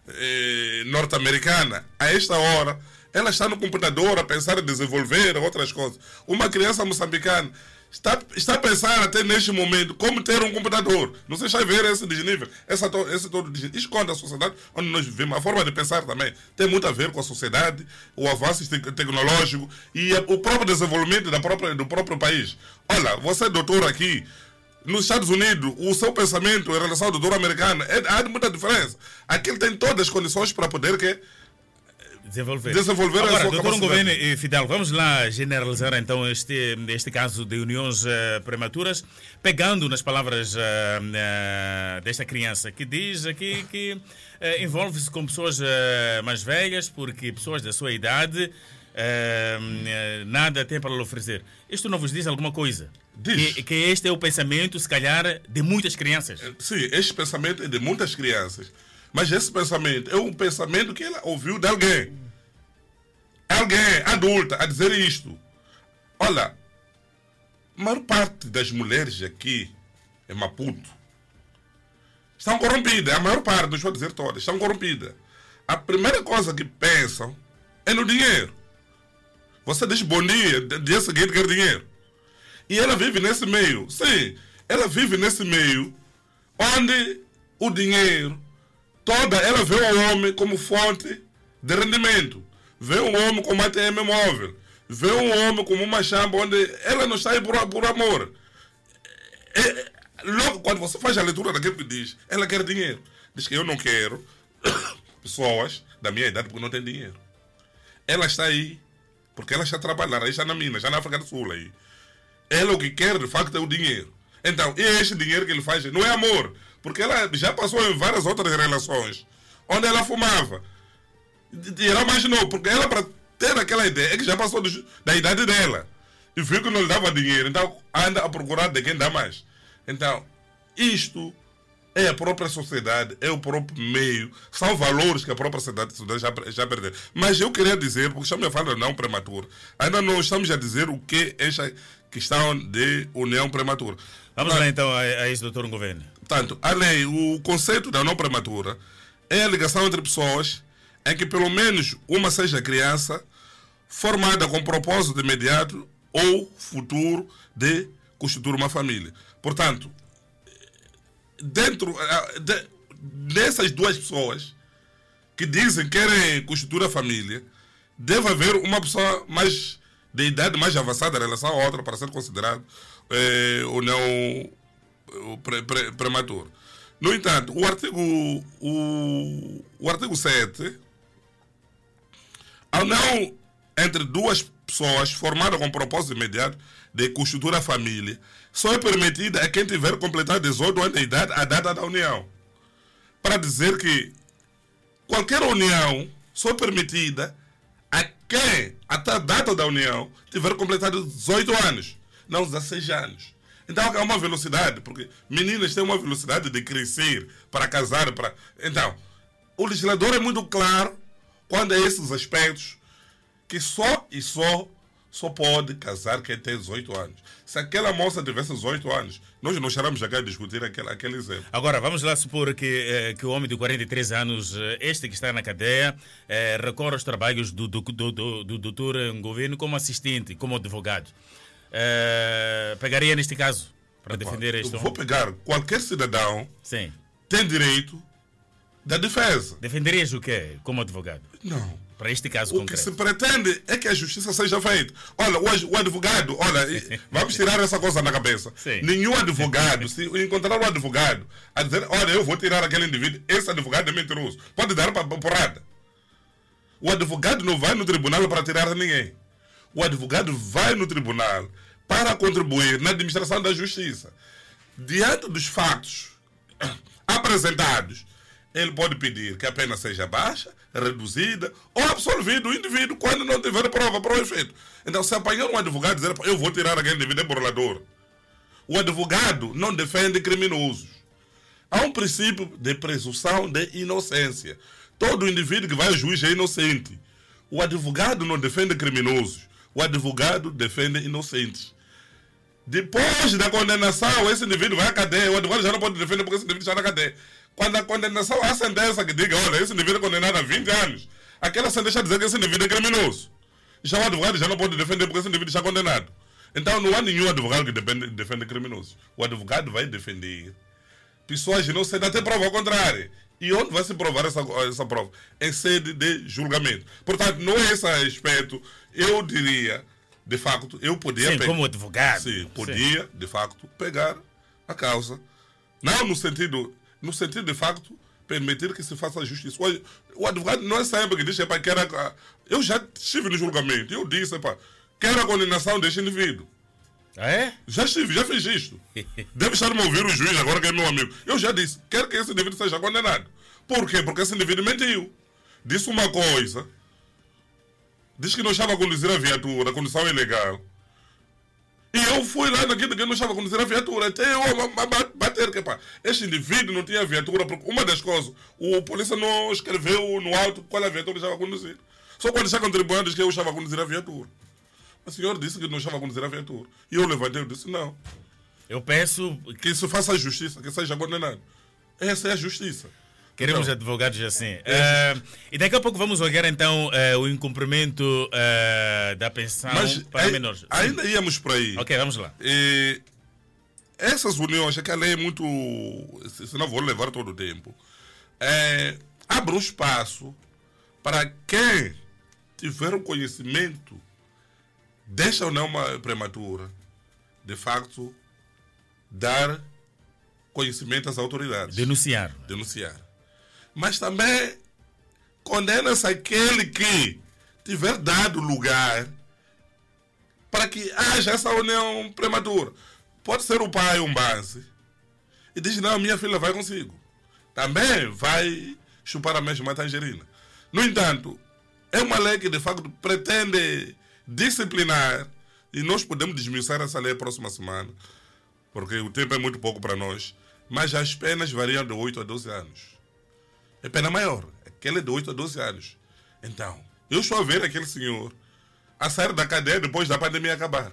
eh, norte-americana, a esta hora, ela está no computador a pensar em desenvolver outras coisas. Uma criança moçambicana está, está a pensar até neste momento como ter um computador. Não sei se vai ver esse desnível, essa, esse todo desnível. Isso a sociedade onde nós vivemos. A forma de pensar também tem muito a ver com a sociedade, o avanço te- tecnológico e o próprio desenvolvimento da própria, do próprio país. Olha, você doutor aqui, nos Estados Unidos, o seu pensamento em relação ao doutor americano, é, há muita diferença. Aqui ele tem todas as condições para poder que Desenvolver. Desenvolver a Agora, sua doutor. Governo e Fidel, vamos lá generalizar então este, este caso de uniões eh, prematuras, pegando nas palavras eh, eh, desta criança, que diz aqui que envolve-se com pessoas mais velhas, porque pessoas da sua idade nada têm para lhe oferecer. Isto não vos diz alguma coisa? Diz. Que, que este é o pensamento, se calhar, de muitas crianças. Sim, este pensamento é de muitas crianças. Mas esse pensamento é um pensamento que ela ouviu de alguém. Alguém adulta a dizer isto. Olha, a maior parte das mulheres aqui em Maputo estão corrompidas. A maior parte, não estou a dizer todas, estão corrompidas. A primeira coisa que pensam é no dinheiro. Você diz bom dia, dia seguinte quer dinheiro. E ela vive nesse meio. Sim, ela vive nesse meio onde o dinheiro, toda, ela vê o homem como fonte de rendimento. Vê o homem como ATM móvel. Vê o homem como uma chamba onde ela não está aí por, por amor. É, é, logo quando você faz a leitura daquilo que diz, ela quer dinheiro. Diz que eu não quero pessoas da minha idade porque não tem dinheiro. Ela está aí porque ela está trabalhando, aí está na mina, já na África do Sul aí. Ela o que quer de facto é o dinheiro. Então, e este dinheiro que ele faz não é amor, porque ela já passou em várias outras relações onde ela fumava. E mais novo, porque ela, para ter aquela ideia, é que já passou do- da idade dela. E viu que não lhe dava dinheiro, então anda a procurar de quem dá mais. Então, isto é a própria sociedade, é o próprio meio, são valores que a própria sociedade já, já perdeu. Mas eu queria dizer, porque estamos a falar de não prematura, ainda não estamos a dizer o que é esta questão de união prematura. Vamos lá então a, a isso, doutor Governo. Portanto, a lei, o conceito da não prematura é a ligação entre pessoas em que pelo menos uma seja criança formada com propósito imediato ou futuro de constituir uma família. Portanto, dentro ah, de- dessas duas pessoas que dizem que querem constituir a família, deve haver uma pessoa mais de idade mais avançada em relação à outra para ser considerado eh, ou não pre- pre- prematuro. No entanto, o artigo, o, o artigo 7, a união entre duas pessoas formada com propósito imediato de constituir a família só é permitida a quem tiver completado 18 anos de idade a data da união. Para dizer que qualquer união só é permitida a quem, até a data da união, tiver completado 18 anos, não 16 anos. Então é uma velocidade, porque meninas têm uma velocidade de crescer para casar. Para... Então, o legislador é muito claro quando é esses aspectos que só e só só pode casar quem tem 18 anos. Se aquela moça tivesse 18 anos, nós não estaremos a discutir aquele, aquele exemplo. Agora, vamos lá supor que, eh, que o homem de 43 anos, eh, este que está na cadeia, eh, recorre aos trabalhos do, do, do, do, do doutor Governo como assistente, como advogado. Eh, pegaria neste caso para defender este Eu vou pegar qualquer cidadão Sim. tem direito da defesa. Defenderias o quê como advogado? Não. Para este caso O que concreto. se pretende é que a justiça seja feita. Olha, o, o advogado, olha, vamos tirar essa coisa na cabeça. Sim. Nenhum advogado, se encontrar um advogado a dizer, olha, eu vou tirar aquele indivíduo, esse advogado é mentiroso, pode dar para porrada. O advogado não vai no tribunal para tirar ninguém. O advogado vai no tribunal para contribuir na administração da justiça. Diante dos fatos apresentados, ele pode pedir que a pena seja baixa, reduzida ou absolvido o indivíduo quando não tiver prova para o efeito. Então, se apanhar um advogado e dizer eu vou tirar aquele indivíduo é burlador, o advogado não defende criminosos. Há um princípio de presunção de inocência. Todo indivíduo que vai ao juiz é inocente. O advogado não defende criminosos. O advogado defende inocentes. Depois da condenação, esse indivíduo vai à cadeia. O advogado já não pode defender porque esse indivíduo está na cadeia. Quando a condenação, há sentença que diga, olha, esse indivíduo é condenado a 20 anos. Aquela sentença dizer que esse indivíduo é criminoso. Já o advogado já não pode defender porque esse indivíduo está condenado. Então não há nenhum advogado que defende, defende criminosos. O advogado vai defender pessoas inocentes até prova contrária. E onde vai se provar essa, essa prova? Em sede de julgamento. Portanto, não é esse aspecto. Eu diria, de facto, eu podia... Sim, pe- como advogado. Sim, podia, de facto, pegar a causa. Não no sentido, no sentido de facto, permitir que se faça justiça. O, advogado não é sempre que diz, "Epá, quero a-" eu já estive no julgamento, eu disse, "Epá, quero a condenação deste indivíduo. É? Já estive, já fiz isto. Deve estar me ouvir o juiz agora que é meu amigo. Eu já disse, quero que esse indivíduo seja condenado. Por quê? Porque esse indivíduo mentiu. Disse uma coisa. Diz que não estava a conduzir a viatura, a condução é ilegal. E eu fui lá naquilo que não estava a conduzir a viatura. Até eu bater que pá, este indivíduo não tinha viatura, porque uma das coisas, o polícia não escreveu no alto qual a viatura que estava a conduzir. Só quando um tribunal diz que eu estava a conduzir a viatura. O senhor disse que não estava a conduzir a viatura. E eu levantei e disse, não. Eu peço que isso faça a justiça, que seja condenado. Essa é a justiça. Queremos Então, advogados assim. Eh, e daqui a pouco vamos olhar então eh, o incumprimento eh, da pensão Mas para ai- menores. Sim. ainda íamos por aí. Ok, vamos lá. E essas uniões, é que a lei é muito. se- Senão vou levar todo o tempo. É, abre um espaço para quem tiver o conhecimento desta união ma- prematura, de facto, dar conhecimento às autoridades. Denunciar. Denunciar. Mas também condena-se aquele que tiver dado lugar para que haja essa união prematura. Pode ser o pai um base e diz: Não, minha filha vai consigo. Também vai chupar a mesma tangerina. No entanto, é uma lei que de facto pretende disciplinar e nós podemos desmiuçar essa lei a próxima semana, porque o tempo é muito pouco para nós, mas as penas variam de 8 a 12 anos. É pena maior, aquela é de 8 a 12 anos. Então, eu estou a ver aquele senhor a sair da cadeia depois da pandemia acabar.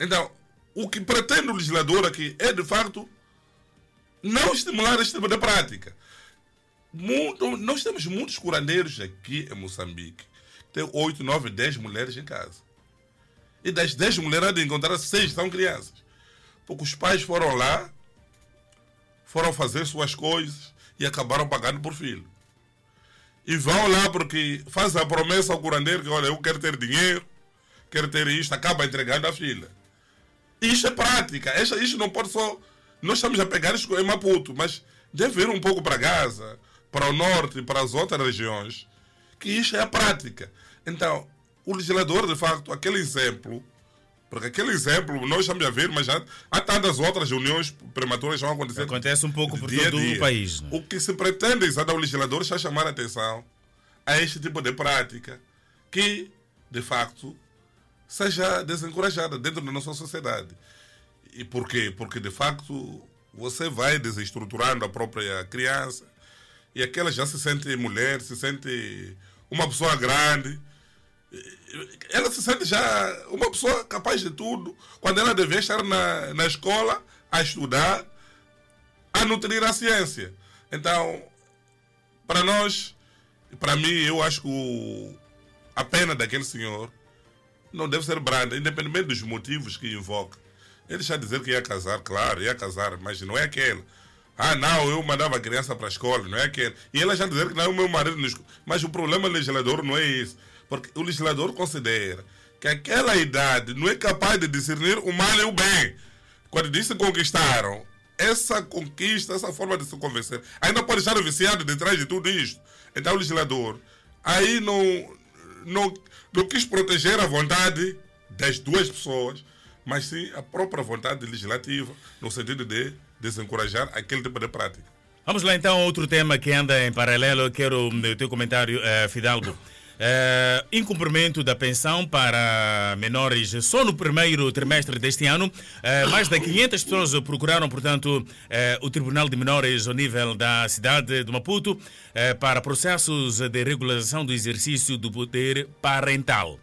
Então, o que pretende o legislador aqui é, de facto, não estimular este tipo de prática. Muito, nós temos muitos curandeiros aqui em Moçambique. Tem 8, 9, 10 mulheres em casa. E das 10 mulheres, de encontrar 6 são crianças. Porque os pais foram lá, foram fazer suas coisas e acabaram pagando por filho. E vão lá porque fazem a promessa ao curandeiro que, olha, eu quero ter dinheiro, quero ter isto, acaba entregando a filha. Isto é prática. Isto, não pode só. Nós estamos a pegar isto em Maputo, mas deve ir um pouco para Gaza, para o norte para as outras regiões, que isto é a prática. Então, o legislador, de facto, aquele exemplo, porque aquele exemplo nós estamos a ver, mas já há tantas outras reuniões prematuras que vão acontecer. Acontece um pouco por todo o país. né? O que se pretende, exato, o legislador está a chamar a atenção a este tipo de prática que, de facto, seja desencorajada dentro da nossa sociedade. E por quê? Porque, de facto, você vai desestruturando a própria criança e aquela já se sente mulher, se sente uma pessoa grande. Ela se sente já uma pessoa capaz de tudo, quando ela deve estar na, na escola a estudar, a nutrir a ciência. Então, para nós, para mim, eu acho que o- a pena daquele senhor não deve ser branda, independente dos motivos que invoca. Ele já dizer que ia casar, claro, ia casar, mas não é aquele. Ah, não, eu mandava a criança para a escola, não é aquele. E ela já dizer que não é o meu marido. Mas o problema do legislador não é isso. Porque o legislador considera que aquela idade não é capaz de discernir o mal e o bem. Quando diz que conquistaram, essa conquista, essa forma de se convencer, ainda pode estar viciado detrás de tudo isto. Então o legislador aí não, não, não quis proteger a vontade das duas pessoas, mas sim a própria vontade legislativa, no sentido de desencorajar aquele tipo de prática. Vamos lá então outro tema que anda em paralelo. Eu quero o teu comentário, eh, Fidalgo. Eh, incumprimento da pensão para menores só no primeiro trimestre deste ano. eh, mais de 500 pessoas procuraram, portanto, eh, o Tribunal de Menores ao nível da cidade de Maputo para processos de regularização do exercício do poder parental.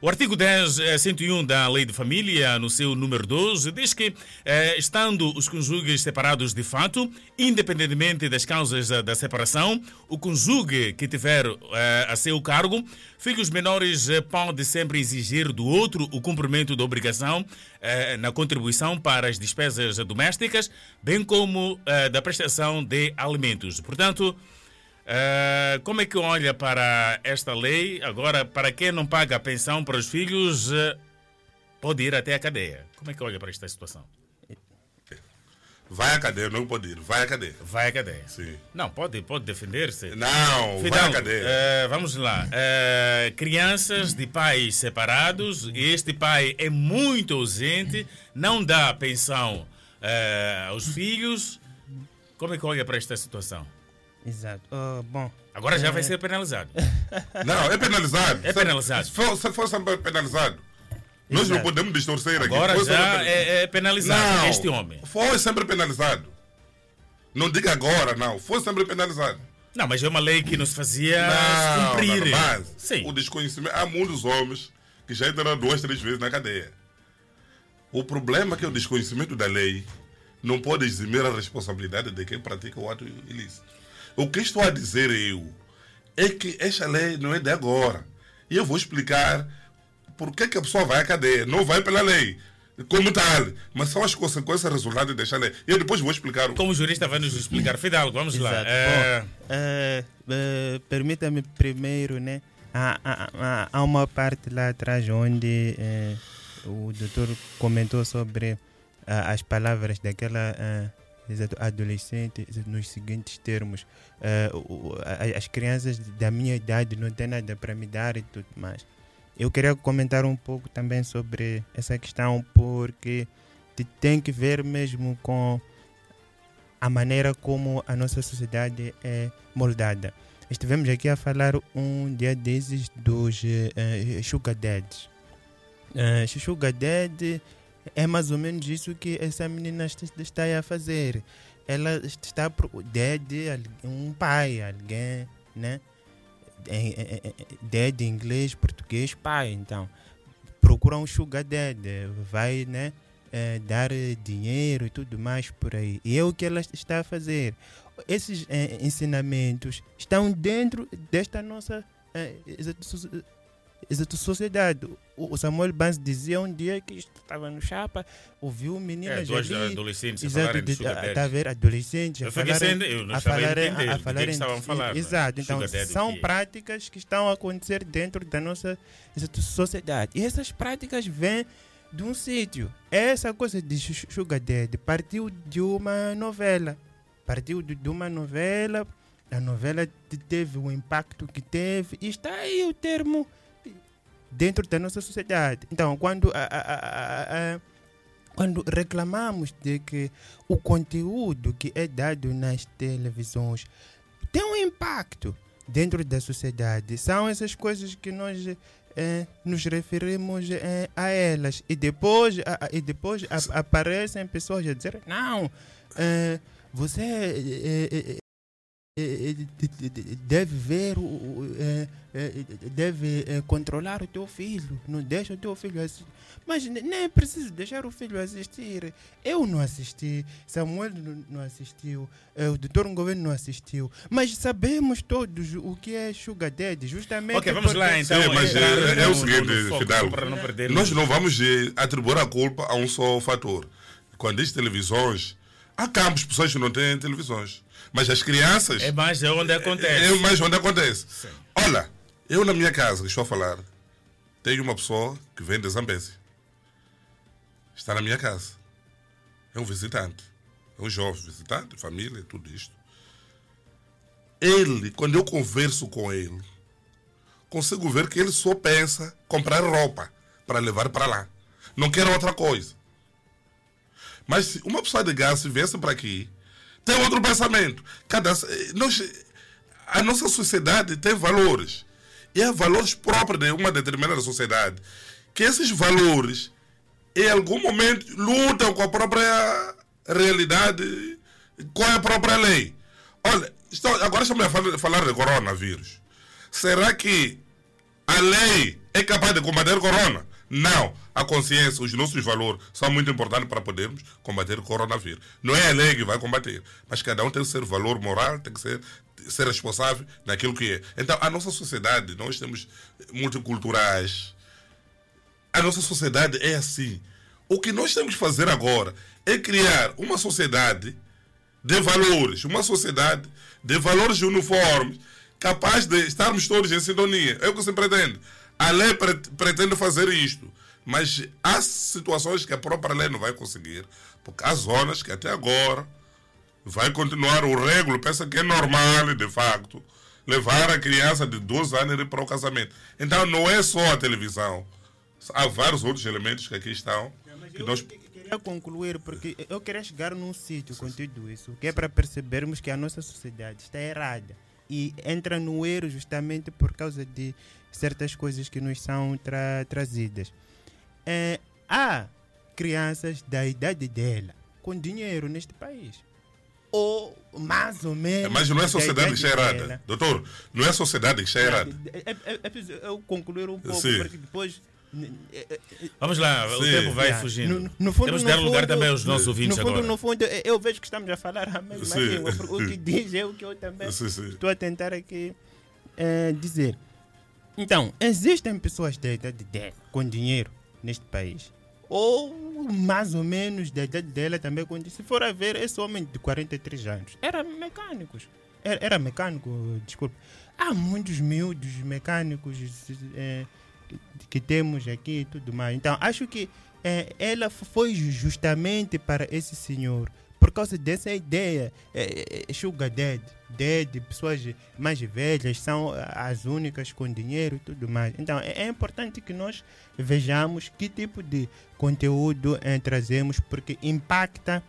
O artigo 10, eh, 101 da Lei de Família, no seu número 12, diz que, eh, estando os cônjuges separados de fato, independentemente das causas da, da separação, o cônjuge que tiver eh, a seu cargo, filhos menores eh, pode sempre exigir do outro o cumprimento da obrigação eh, na contribuição para as despesas domésticas, bem como eh, da prestação de alimentos. Portanto, Uh, como é que olha para esta lei? Agora, para quem não paga a pensão para os filhos, uh, pode ir até a cadeia. Como é que olha para esta situação? Vai à cadeia, não pode ir. Vai à cadeia. Vai à cadeia. Sim. Não, pode, pode defender-se. Não, vai Fidalgo, à cadeia. uh, vamos lá. Uh, crianças de pais separados, e este pai é muito ausente, não dá pensão uh, aos filhos. Como é que olha para esta situação? Exato. Ah, bom. Agora já vai eh, ser penalizado. Não, é penalizado. É penalizado. Se for, se for sempre penalizado. Nós não podemos distorcer aqui. Agora já sempre- é, é penalizado Não, este homem. Foi sempre penalizado. Não diga agora, não. Foi sempre penalizado. Não, mas é uma lei que nos fazia Não, cumprir. não, mas Sim. o desconhecimento. Há muitos homens que já entraram duas, três vezes na cadeia. O problema é que o desconhecimento da lei não pode eximir a responsabilidade de quem pratica o ato ilícito. O que estou a dizer eu é que esta lei não é de agora. E eu vou explicar por que, que a pessoa vai à cadeia. Não vai pela lei, como tal, mas são as consequências resultantes desta lei. E eu depois vou explicar. o- Como o jurista vai nos explicar. Fidalgo, vamos lá. Exato. Eh, Bom, eh, eh, Permita-me primeiro, né? Há, há- há- uma parte lá atrás onde eh, o doutor comentou sobre as palavras daquela ah, exato, adolescente nos seguintes termos. A- as crianças da minha idade não têm nada para me dar e tudo mais. Eu queria comentar um pouco também sobre essa questão, porque te- tem que ver mesmo com a maneira como a nossa sociedade é moldada. Estivemos aqui a falar um dia desses dos uh, Sugar Daddies. Uh, sugar Daddy é mais ou menos isso que essa menina está a fazer. Ela está dad, um pai, alguém, né? Dad em inglês, português, pai. Então, procura um sugar dad, vai, né? É, dar dinheiro e tudo mais por aí. E é o que ela está a fazer. Esses é, ensinamentos estão dentro desta nossa é, exato sociedade. O Samuel Banz dizia um dia que estava no chapa, ouviu menino é, dois ali, adolescentes exato, a de Está a tá ver adolescentes eu a falarem, eu não a falarem, falarem, a falarem, estavam a falar. Exato, então são é. práticas que estão a acontecer dentro da nossa sociedade. E essas práticas vêm de um sítio. Essa coisa de su- sugar daddy partiu de uma novela. Partiu de, uma novela. A novela te- teve o impacto que teve. E está aí o termo dentro da nossa sociedade. Então, quando, a, a- a- quando reclamamos de que o conteúdo que é dado nas televisões tem um impacto dentro da sociedade, são essas coisas que nós eh, nos referimos eh, a elas. E depois, a- e depois a- aparecem pessoas a dizer: não, eh, você. De- deve ver, eh, eh, deve eh, controlar o teu filho, não deixa o teu filho assistir. Mas ne- nem é preciso deixar o filho assistir. Eu não assisti, Samuel não- assistiu, o doutor Governo não assistiu. Mas sabemos todos o que é Sugar Daddy, justamente. Ok, vamos lá, então, Sim, mas é, é o seguinte, Fidalgo, só para não perdermos- nós não vamos eh, atribuir a culpa a um só fator. Quando diz televisões, há campos, pessoas que não têm televisões. Mas as crianças... É mais onde acontece. É mais onde acontece. Olha, eu na minha casa, que estou a falar, tenho uma pessoa que vem de Zambésia. Está na minha casa. É um visitante. É um jovem visitante, família, tudo isto. Ele, quando eu converso com ele, consigo ver que ele só pensa comprar roupa para levar para lá. Não quer outra coisa. Mas se uma pessoa de gás viesse para aqui, tem outro pensamento. Cada, nós, a nossa sociedade tem valores. E há valores próprios de uma determinada sociedade. Que esses valores, em algum momento, lutam com a própria realidade, com a própria lei. Olha, estou, agora estamos a falar, de coronavírus. Será que a lei é capaz de combater o corona? Não. A consciência, os nossos valores são muito importantes para podermos combater o coronavírus. Não é a lei que vai combater, mas cada um tem que ser valor moral, tem que ser, ser responsável naquilo que é. Então, a nossa sociedade, nós temos multiculturais. A nossa sociedade é assim. O que nós temos que fazer agora é criar uma sociedade de valores, uma sociedade de valores uniformes, capaz de estarmos todos em sintonia. É o que se pretende. A lei pre- pretende fazer isto, mas há situações que a própria lei não vai conseguir, porque há zonas que até agora vai continuar o regulo, pensa que é normal, de facto, levar a criança de 12 anos para o casamento. Então não é só a televisão, há vários outros elementos que aqui estão. Que nós queria concluir porque eu queria chegar num sítio com tudo isso, que é para percebermos que a nossa sociedade está errada e entra no erro justamente por causa de certas coisas que nos são tra trazidas. É, há crianças da idade dela com dinheiro neste país. Ou mais ou menos. Mas não é sociedade errada. dela. Doutor, não é sociedade que está errada. É, é- é preciso eu concluir um pouco, Sim. porque depois. Vamos lá, o Sim. tempo vai fugindo. No, no fundo, Temos de dar lugar fundo- também aos nossos no- ouvintes no fundo, agora. No fundo, eu- vejo que estamos a falar a mesma língua. porque O que diz é o que eu também Sim, sim. estou a tentar aqui eh, dizer. Então, existem pessoas da idade dela com dinheiro neste país. Ou mais ou menos da idade dela também. Quando, se for a ver, esse homem de 43 anos era mecânico. Era, era mecânico, desculpa. Há muitos miúdos mecânicos eh, que, temos aqui e tudo mais. Então, acho que eh, ela foi justamente para esse senhor por causa dessa ideia. eh, eh, sugar Dead, Dead, pessoas mais velhas são as únicas com dinheiro e tudo mais. Então, é, é importante que nós vejamos que tipo de conteúdo eh, trazemos, porque impacta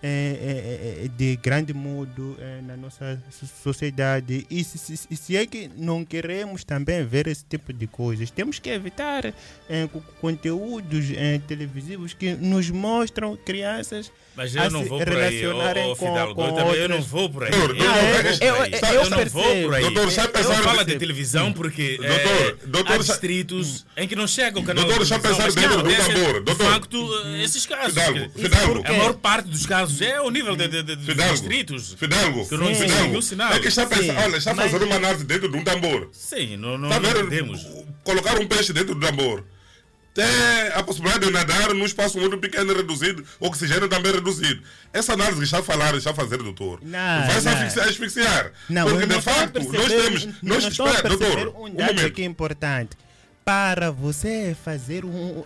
é, é, de grande modo é, na nossa sociedade. E se, se, se, é que não queremos também ver esse tipo de coisas, temos que evitar é, conteúdos televisivos que nos mostram crianças mas eu não vou por aí, ô, ô, Fidalgo, com, eu, também, eu não vou por aí. Doutor, eu, eu, eu, eu, eu não vou por aí. Doutor, já eu falo de televisão porque doutor, é, doutor, há distritos em que não chega o canal doutor, de televisão. Doutor, já pensar dentro do tambor. De facto, esses casos. Fidalgo, Fidalgo. A maior parte dos casos é o nível de, de, de, Fidalgo, distritos. Fidalgo, que não existe o sinal. É que está, pensando, olha, está fazendo uma análise dentro de um tambor. Sim, não, não, está não entendemos. Colocar um peixe dentro do tambor tem a possibilidade de nadar num espaço muito pequeno reduzido, oxigênio também reduzido. Essa análise que está a falar, está a fazer, doutor, não, vai se asfixiar, asfixiar. Não, porque de facto, perceber, nós temos. Nós, espera, doutor, um um dado momento. aqui importante. Para você fazer um,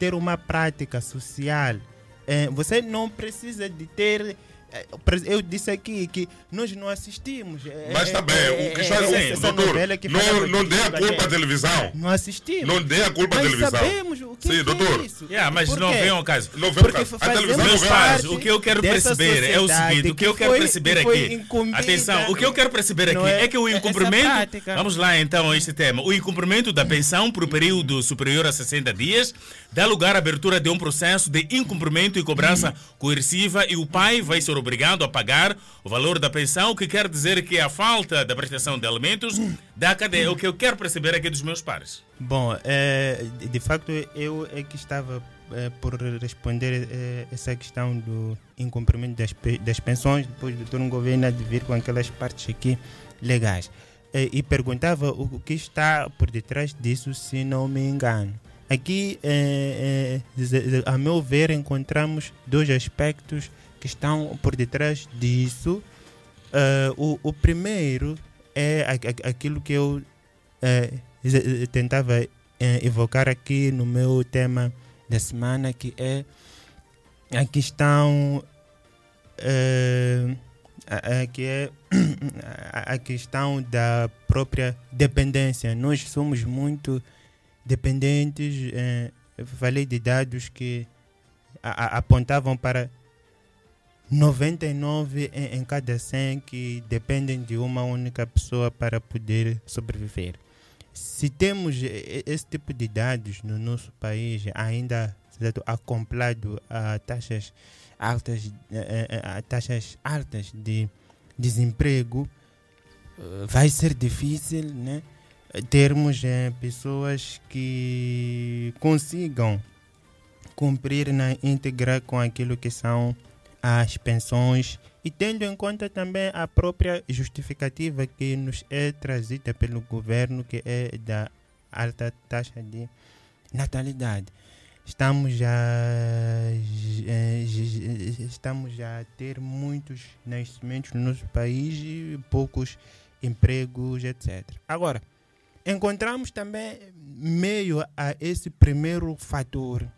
ter uma prática social, eh, você não precisa de ter eu disse aqui que nós não assistimos. Mas está bem, o que está é, essa doutor, que não, não dê a culpa à televisão. Não assistimos. Não dê a culpa à televisão. sabemos o que, Sim, que doutor. é isso. Yeah, mas não vem ao caso. Não vem ao caso. A televisão não faz. O que eu quero perceber é o seguinte, o que eu quero foi, perceber aqui. Atenção, o que eu quero perceber aqui é, é, que o incumprimento. Vamos lá então a este tema. O incumprimento da pensão por período superior a 60 dias dá lugar à abertura de um processo de incumprimento e cobrança coerciva e o pai vai ser obrigado a pagar o valor da pensão, o que quer dizer que a falta da prestação de alimentos da cadeia. O que eu quero perceber aqui dos meus pares. Bom, é, de facto, eu é que estava é, por responder é, essa questão do incumprimento das, das pensões, depois do turno governo de vir com aquelas partes aqui legais. E perguntava o que está por detrás disso, se não me engano. Aqui, a meu ver, encontramos dois aspectos que estão por detrás disso. Uh, o, o, primeiro é aquilo que eu uh, tentava uh, evocar aqui no meu tema da semana, que é a questão a, que é a questão da própria dependência. Nós somos muito dependentes. falei de dados que apontavam para 99 em, em cada 100 que dependem de uma única pessoa para poder sobreviver. Se temos esse tipo de dados no nosso país ainda acoplado a taxas altas, a taxas altas de desemprego, vai ser difícil né, termos pessoas que consigam cumprir na íntegra com aquilo que são as pensões e tendo em conta também a própria justificativa que nos é trazida pelo governo, que é da alta taxa de natalidade. Estamos já, estamos já a ter muitos nascimentos no nosso país e poucos empregos, etc. Agora, encontramos também meio a esse primeiro fator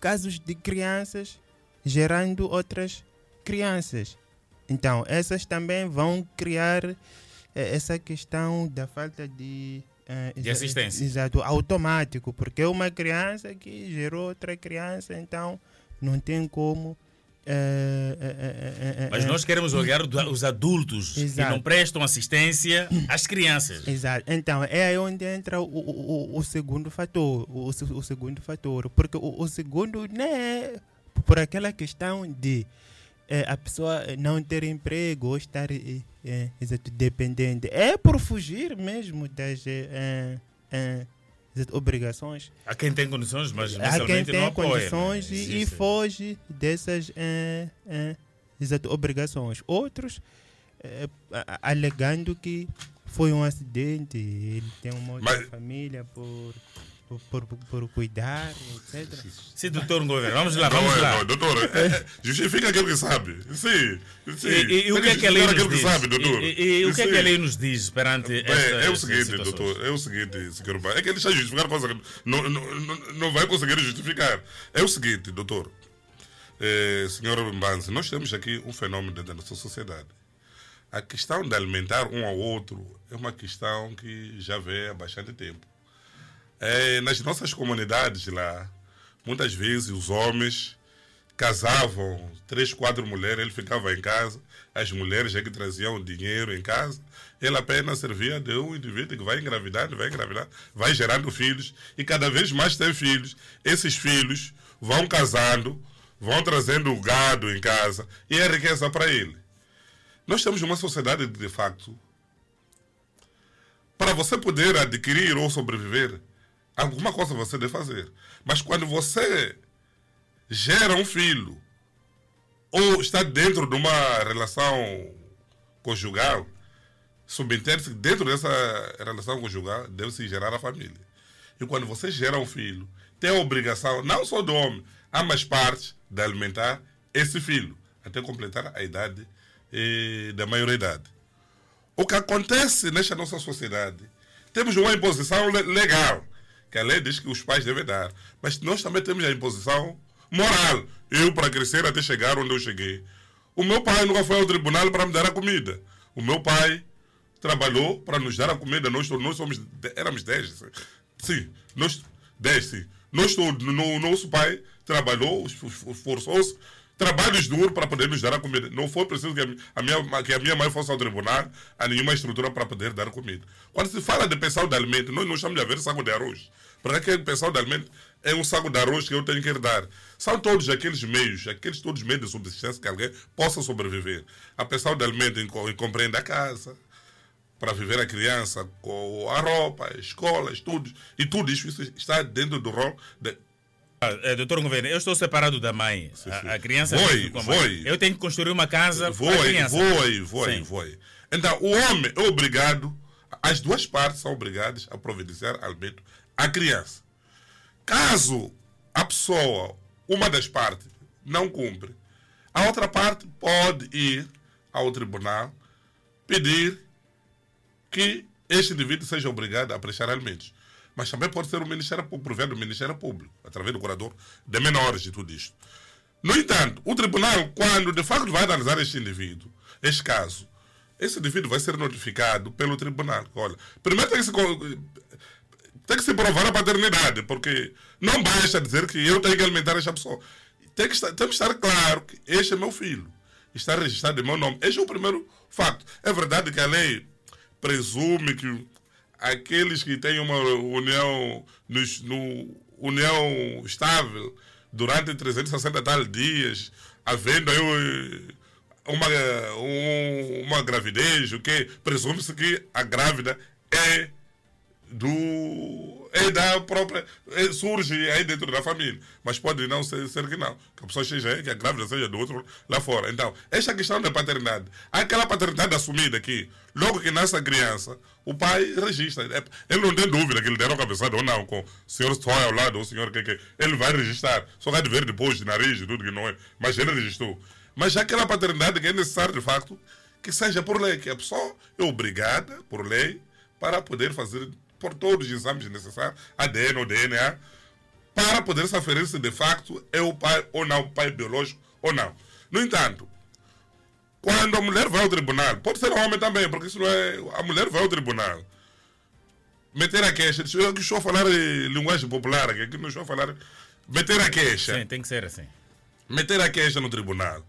casos de crianças gerando outras crianças. Então, essas também vão criar eh, essa questão da falta de, eh, de assistência. Exato, automático, porque uma criança que gerou outra criança, então não tem como. Eh, Mas nós queremos olhar os adultos Exato. que não prestam assistência às crianças. Exato. Então, é aí onde entra o, o, o segundo fator. O, o, segundo fator. Porque o, o segundo não é por aquela questão de é, a pessoa não ter emprego ou estar é, é, dependente. É por fugir mesmo das é, obrigações. Há quem tem condições, mas Há quem tem não apoia, condições e, e, foge dessas obrigações. Outros alegando que foi um acidente, ele tem uma outra mas... família por por, por, cuidar, etc. Sim, doutor Governo, vamos lá, vamos não, lá. Não, doutor, justifica aquilo que sabe. Sim, sim. E, e, e o que é que a lei nos diz? Sabe, doutor. E, e, o que é que a lei nos diz perante Bem, esta, É o seguinte, doutor, é o seguinte, senhor é que ele está justificando coisa que não, não, não, não vai conseguir justificar. É o seguinte, doutor, é, senhor Mbanze, nós temos aqui um fenômeno dentro da nossa sociedade. A questão de alimentar um ao outro é uma questão que já vem há bastante tempo. É, nas nossas comunidades lá, muitas vezes os homens casavam três, quatro mulheres, ele ficava em casa, as mulheres é que traziam dinheiro em casa, ele apenas servia de um indivíduo que vai engravidando, vai engravidando, vai gerando filhos, e cada vez mais tem filhos. Esses filhos vão casando, vão trazendo o gado em casa, e é riqueza para ele. Nós temos uma sociedade, de facto, para você poder adquirir ou sobreviver, alguma coisa você deve fazer. Mas quando você gera um filho ou está dentro de uma relação conjugal, subentende-se dentro dessa relação conjugal deve-se gerar a família. E quando você gera um filho, tem a obrigação, não só do homem, ambas partes, de alimentar esse filho, até completar a idade eh, da maioridade. O que acontece nesta nossa sociedade, temos uma imposição legal, que a lei diz que os pais devem dar, mas nós também temos a imposição moral. Eu, para crescer até chegar onde eu cheguei, o meu pai nunca foi ao tribunal para me dar a comida. O meu pai trabalhou para nos dar a comida. Nós, nós somos, éramos 10. Sim, nós, 10, sim. Nós no, nosso pai trabalhou, esforçou-se, trabalhos duros para poder nos dar a comida. Não foi preciso que a, minha, que a minha mãe fosse ao tribunal, a nenhuma estrutura para poder dar comida. Quando se fala de pensão de alimento, nós não estamos a ver saco de arroz. Para que pensão de alimento é um saco de arroz que eu tenho que herdar. São todos aqueles meios, aqueles todos meios de subsistência que alguém possa sobreviver. A pensão de alimento compreende a casa, para viver a criança, com a roupa, a escola, estudos, e tudo isso, isso está dentro do rol de, ah, é, doutor governo, eu estou separado da mãe. Sim, sim. A, a, criança. Foi, foi. Eu tenho que construir uma casa foi, para a criança. Foi, foi, foi. Então, o homem é obrigado, as duas partes são obrigadas a providenciar alimento à criança. Caso a pessoa, uma das partes, não cumpre, a outra parte pode ir ao tribunal pedir que este indivíduo seja obrigado a prestar alimentos. Mas também pode ser o Ministério Público, por do Ministério Público, através do curador de menores e tudo isto. No entanto, o tribunal, quando de facto vai analisar este indivíduo, este caso, esse indivíduo vai ser notificado pelo tribunal. Olha, primeiro tem que se tem que se provar a paternidade, porque não basta dizer que eu tenho que alimentar esta pessoa. Tem que estar, tem que estar claro que este é meu filho. Está registrado em meu nome. Este é o primeiro fato. É verdade que a lei presume que aqueles que têm uma união, no, no união estável durante 360 tal dias, havendo aí uma, uma gravidez, o que presume-se que a grávida é do é da própria é, surge aí dentro da família mas pode não ser, ser que não que a pessoa seja que a grávida seja do outro lá fora. Então esta questão da paternidade aquela paternidade assumida aqui logo que nasce a criança o pai registra é, ele não tem dúvida que ele deram cabeçada ou não com o senhor só ao lado ou o senhor que, que ele vai registrar só vai ver depois de nariz e tudo que não é mas ele registrou. Mas aquela paternidade que é necessário de facto que seja por lei que a pessoa é obrigada por lei para poder fazer por todos os exames necessários, ADN ou DNA, para poder se aferir se de facto é o pai ou não, o pai biológico ou não. No entanto, quando a mulher vai ao tribunal, pode ser o homem também, porque isso não é. A mulher vai ao tribunal. Meter a queixa, eu que estou a falar linguagem popular aqui, não estou a falar. Meter a queixa. Sim, tem que ser assim. Meter a queixa no tribunal.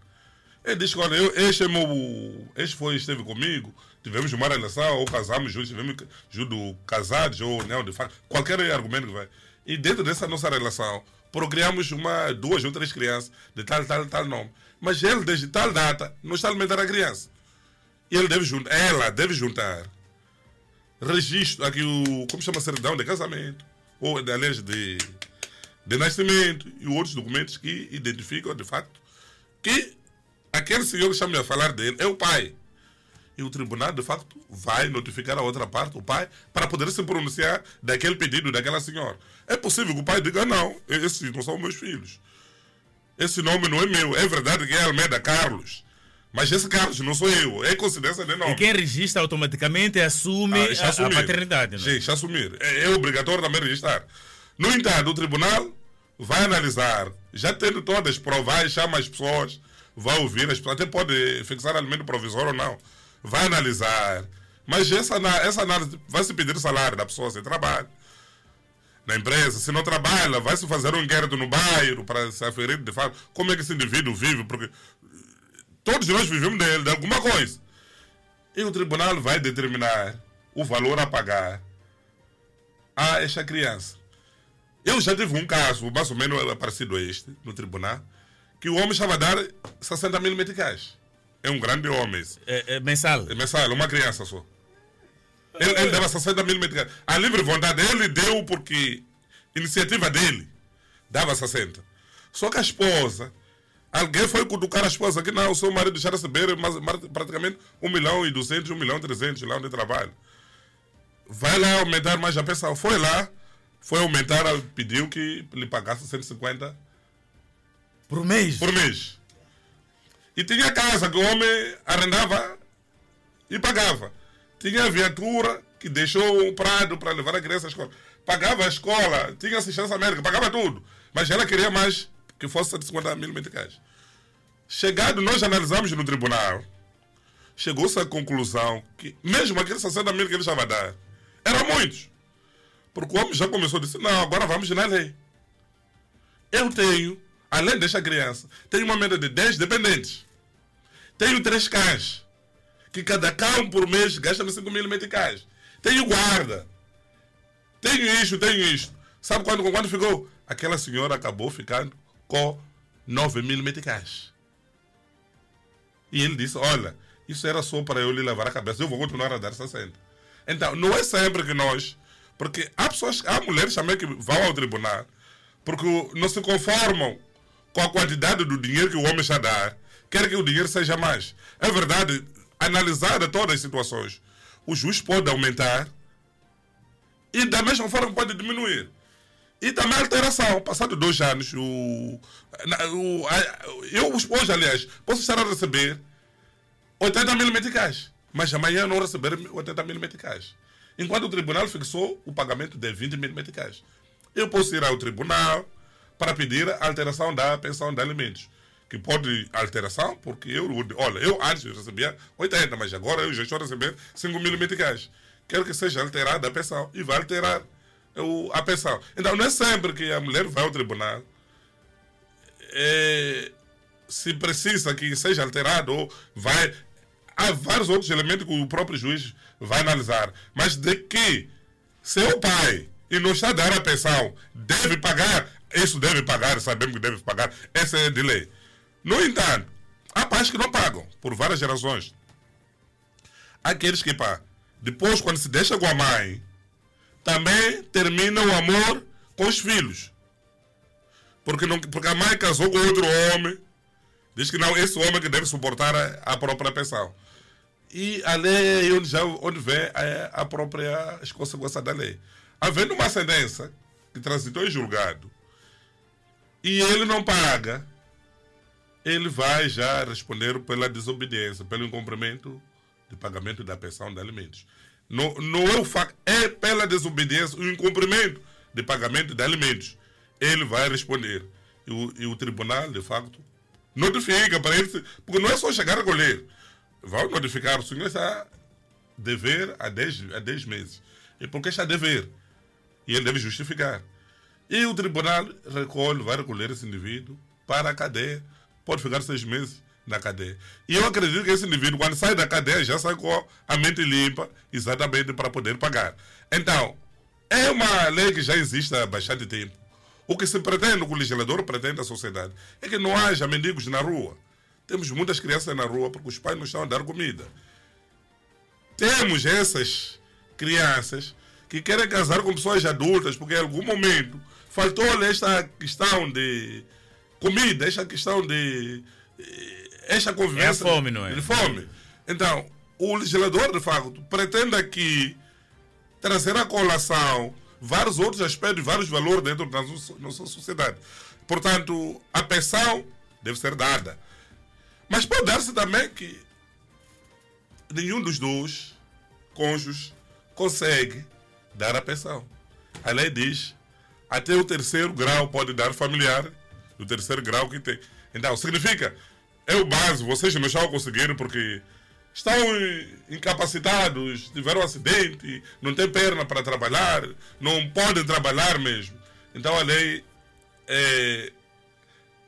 Ele diz que, olha, eu, este é meu. Este foi, esteve comigo, tivemos uma relação, ou casamos juntos, tivemos juntos casados, ou não, de fato, qualquer argumento que vai. E dentro dessa nossa relação, procriamos uma, duas ou três crianças de tal, tal, tal nome. Mas ele, desde tal data, não está alimentando a criança. Ele deve juntar, ela deve juntar registro, aqui o, como chama, certidão de casamento, ou de, aliás, de, de nascimento, e outros documentos que identificam, de facto, que aquele senhor que está a falar dele é o pai e o tribunal, de facto, vai notificar a outra parte, o pai, para poder se pronunciar daquele pedido daquela senhora. É possível que o pai diga: não, esses não são meus filhos. Esse nome não é meu. É verdade que é Almeida Carlos. Mas esse Carlos não sou eu. É coincidência de nome. E quem registra automaticamente assume ah, a, a, paternidade. Não? Sim, já assumir. É, é obrigatório também registrar. No entanto, o tribunal vai analisar, já tendo todas as provas, chama as pessoas, vai ouvir as pessoas, até pode fixar alimento provisório ou não vai analisar. Mas essa, essa análise vai se pedir o salário da pessoa sem trabalho. na empresa, se não trabalha, vai se fazer um inquérito no bairro para se aferir de fato como é que esse indivíduo vive, porque todos nós vivemos de, de alguma coisa. E o tribunal vai determinar o valor a pagar a esta criança. Eu já tive um caso, mais ou menos parecido a este, no tribunal, que o homem estava a dar 60 mil meticais. É um grande homem. É, é mensal? É mensal, uma criança só. Ele, ele dava 60 mil meticais. A livre vontade, ele deu porque iniciativa dele dava 60. Só que a esposa, alguém foi cutucar a esposa que não, o seu marido já receber mais, praticamente 1 milhão e 200, 1 milhão e 300 lá onde trabalha. Vai lá aumentar mais a pensão. Foi lá, foi aumentar, pediu que lhe pagasse 150 por mês. Por mês. E tinha casa que o homem arrendava e pagava. Tinha viatura que deixou um prado para levar a criança à escola. Pagava a escola, tinha assistência médica, pagava tudo. Mas ela queria mais que fosse 150 mil meticais. Chegado, nós analisamos no tribunal, chegou-se à conclusão que, mesmo aqueles 60 mil que ele estava a dar, eram muitos. Porque o homem já começou a dizer: não, agora vamos na lei. Eu tenho, além desta criança, tenho uma média de 10 dependentes. Tenho três cães, que cada cão por mês gasta 5 mil meticais. Tenho guarda. Tenho isto, tenho isto. Sabe quando, quando ficou? Aquela senhora acabou ficando com 9 mil meticais. E ele disse: Olha, isso era só para eu lhe lavar a cabeça, eu vou continuar a dar 60. Então, não é sempre que nós porque há pessoas, há mulheres também que vão ao tribunal porque não se conformam com a quantidade do dinheiro que o homem a dar, quer que o dinheiro seja mais. É verdade, analisada todas as situações, o juiz pode aumentar e da mesma forma pode diminuir. E também alteração. Passado dois anos, o, o, eu, hoje, aliás, posso estar a receber 80 mil meticais, mas amanhã não receber 80 mil meticais enquanto o tribunal fixou o pagamento de 20 mil meticais. Eu posso ir ao tribunal para pedir a alteração da pensão de alimentos. Que pode alteração, porque eu, olha, eu antes recebia 80, mas agora eu já estou a receber 5 mil meticais. Quero que seja alterada a pensão e vai alterar a pensão. Então não é sempre que a mulher vai ao tribunal. É, se precisa que seja alterado ou vai há vários outros elementos que o próprio juiz vai analisar. Mas de que seu pai e não está a dar a pensão deve pagar, isso deve pagar, sabemos que deve pagar, essa é de lei. No entanto, há pais que não pagam, por várias gerações. Aqueles que, pá, depois, quando se deixa com a mãe, também termina o amor com os filhos. Porque, não, porque a mãe casou com outro homem, diz que não, esse homem que deve suportar a, a própria pensão. E a lei é onde, já, onde vem a, a própria as consequências da lei. Havendo uma sentença que transitou em julgado e ele não paga, ele vai já responder pela desobediência, pelo incumprimento de pagamento da pensão de alimentos. Não, não é o facto, é pela desobediência, o incumprimento de pagamento de alimentos. Ele vai responder. E o, e o tribunal, de facto, notifica para ele, porque não é só chegar a colher vai notificar o senhor está dever há 10, há 10 meses. E por que está a dever? E ele deve justificar. E o tribunal recolhe, vai recolher esse indivíduo para a cadeia. Pode ficar seis meses na cadeia. E eu acredito que esse indivíduo, quando sai da cadeia, já sai com a mente limpa, exatamente para poder pagar. Então, é uma lei que já existe há bastante tempo. O que se pretende, o que o legislador pretende à sociedade, é que não haja mendigos na rua. Temos muitas crianças na rua porque os pais não estão a dar comida. Temos essas crianças que querem casar com pessoas adultas porque em algum momento faltou esta questão de comida, esta questão de esta convivência é fome, não é? de fome. Então, o legislador, de facto, pretende aqui trazer à colação vários outros aspectos, vários valores dentro da nossa sociedade. Portanto, a pensão deve ser dada. Mas pode dar-se também que nenhum dos dois cônjuges consegue dar a pensão. A lei diz até o terceiro grau pode dar familiar, o terceiro grau que tem. Então, significa, é o básico, vocês não estão conseguindo porque estão incapacitados, tiveram um acidente, não têm perna para trabalhar, não podem trabalhar mesmo. Então a lei é,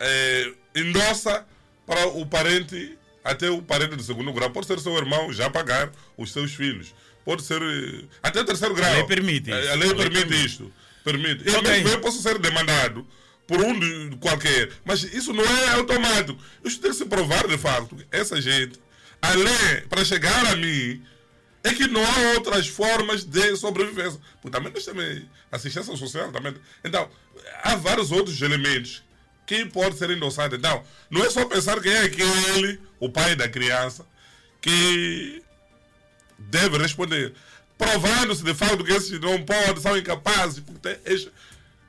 é, endossa para o parente, até o parente do segundo grau, pode ser seu irmão, já pagar os seus filhos. Pode ser eh, até terceiro grau. A lei permite A, isso. a lei A lei permite permite. isto. Permite. Eu, Ok. mesmo eu posso ser demandado por um de qualquer, mas isso não é automático. Isso tem que se provar de facto. que Essa gente, além, para chegar a mim, é que não há outras formas de sobrevivência. Porque também nós temos assistência social também. Então, há vários outros elementos que podem ser endossados. Então, não é só pensar que é aquele, o pai da criança, que deve responder. Provando-se de fato que esses não podem, são incapazes. porque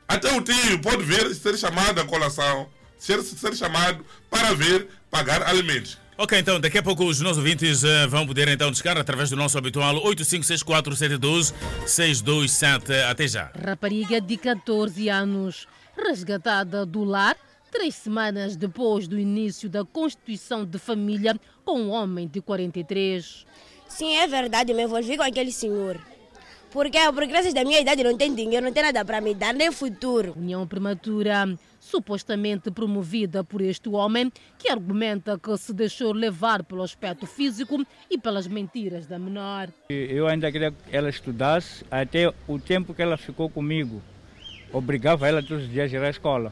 Até o tio pode vir ser chamado à colação, ser, ser chamado para vir pagar alimentos. Ok, então daqui a pouco os nossos ouvintes eh, vão poder então descarregar através do nosso habitual 8564-712-627. Até já. Rapariga de 14 anos, resgatada do lar três semanas depois do início da constituição de família com um homem de 43. Sim, é verdade, me envolvi com aquele senhor. Porque por graças da minha idade não tem dinheiro, não tem nada para me dar, nem futuro. União prematura, supostamente promovida por este homem, que argumenta que se deixou levar pelo aspecto físico e pelas mentiras da menor. Eu ainda queria que ela estudasse até o tempo que ela ficou comigo. Obrigava ela todos os dias a ir à escola.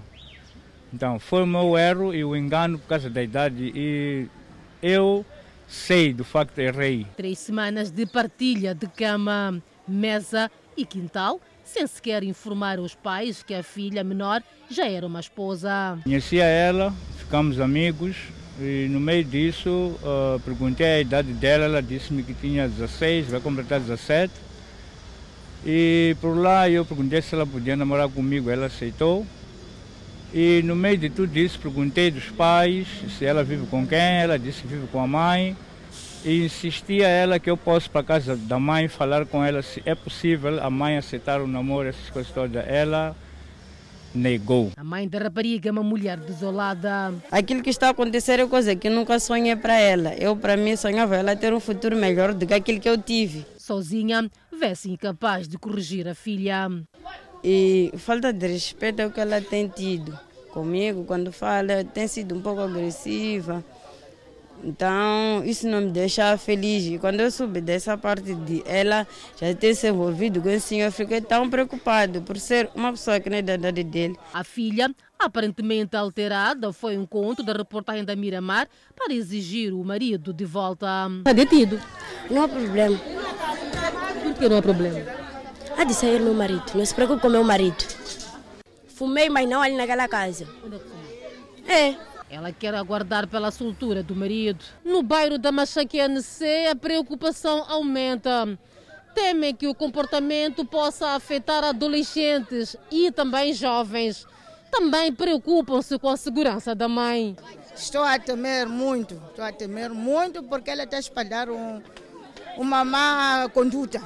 Então, foi o meu erro e o engano por causa da idade. E eu sei do facto errei. Três semanas de partilha de cama, mesa e quintal, sem sequer informar os pais que a filha menor já era uma esposa. Conhecia ela, ficamos amigos e no meio disso ah, perguntei a idade dela, ela disse-me que tinha 16, vai completar 17. E por lá eu perguntei se ela podia namorar comigo, ela aceitou. E no meio de tudo isso perguntei dos pais se ela vive com quem, ela disse que vive com a mãe. E insisti a ela que eu posso para casa da mãe falar com ela se é possível a mãe aceitar o namoro, essas coisas todas. Ela negou. A mãe da rapariga é uma mulher desolada. Aquilo que está a acontecer é coisa que eu nunca sonhei para ela. Eu, para mim, sonhava ela ter um futuro melhor do que aquilo que eu tive. Sozinha, vê-se incapaz de corrigir a filha. E falta de respeito é o que ela tem tido comigo. Quando fala, tem sido um pouco agressiva. Então, isso não me deixa feliz. E quando eu soube dessa parte de ela já ter se envolvido com esse senhor, eu fiquei tão preocupado por ser uma pessoa que não é da idade dele. A filha, aparentemente alterada, foi ao encontro da reportagem da Miramar para exigir o marido de volta. Está detido. Não há problema. Por que não há problema? Há de sair meu marido, não se preocupe com meu marido. Fumei, mas não ali naquela casa. É. Ela quer aguardar pela soltura do marido. No bairro da Machaquianece, a preocupação aumenta. Temem que o comportamento possa afetar adolescentes e também jovens. Também preocupam-se com a segurança da mãe. Estou a temer muito, estou a temer muito porque ela está a espalhar um, uma má conduta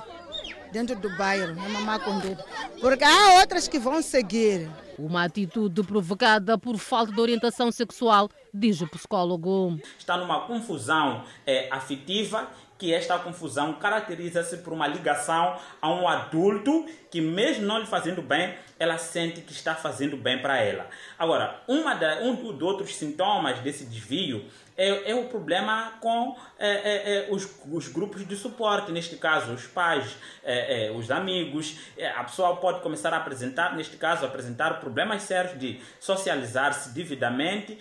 dentro do bairro, uma má conduta. Porque há outras que vão seguir. Uma atitude provocada por falta de orientação sexual, diz o psicólogo. está numa confusão eh, afetiva que esta confusão caracteriza-se por uma ligação a um adulto que mesmo não lhe fazendo bem, ela sente que está fazendo bem para ela. Agora, uma da, um dos outros sintomas desse desvio é, é o problema com eh, eh, eh, os, os grupos de suporte, neste caso os pais, eh, eh, os amigos. A pessoa pode começar a apresentar, neste caso, apresentar problemas sérios de socializar-se devidamente,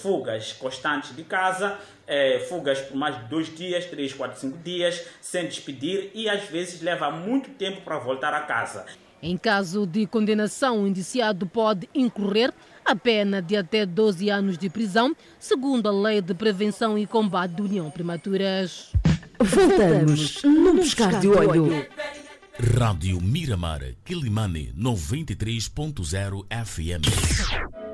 fugas constantes de casa, eh, fugas por mais de dois dias, três, quatro, cinco dias, sem despedir e às vezes leva muito tempo para voltar a casa. Em caso de condenação, o indiciado pode incorrer a pena de até 12 anos de prisão, segundo a Lei de Prevenção e Combate de União Prematuras. Voltamos no Buscar de Olho. Rádio Miramar, Quilimane 93.0 FM.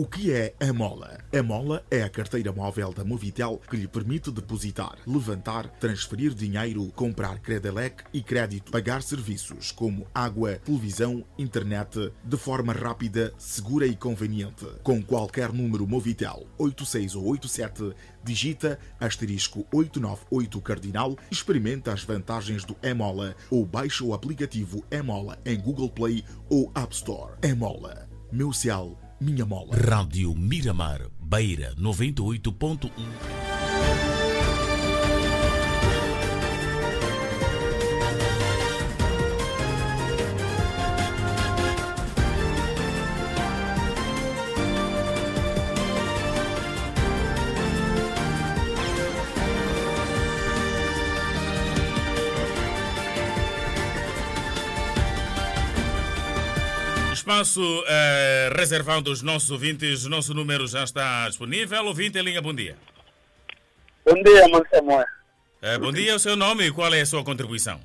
O que é a Mola? A Mola é a carteira móvel da Movitel que lhe permite depositar, levantar, transferir dinheiro, comprar Credelec e crédito, pagar serviços como água, televisão, internet de forma rápida, segura e conveniente. Com qualquer número Movitel 86 ou 87, digita asterisco 898 cardinal, experimenta as vantagens do Emola ou baixa o aplicativo Emola em Google Play ou App Store. Emola, meu cial, minha mola. Rádio Miramar, Beira 98.1. Espaço eh, reservado aos nossos ouvintes, o nosso número já está disponível. Ouvinte em linha, bom dia. Bom dia, mano Samuel. Eh, bom dia, o seu nome e qual é a sua contribuição?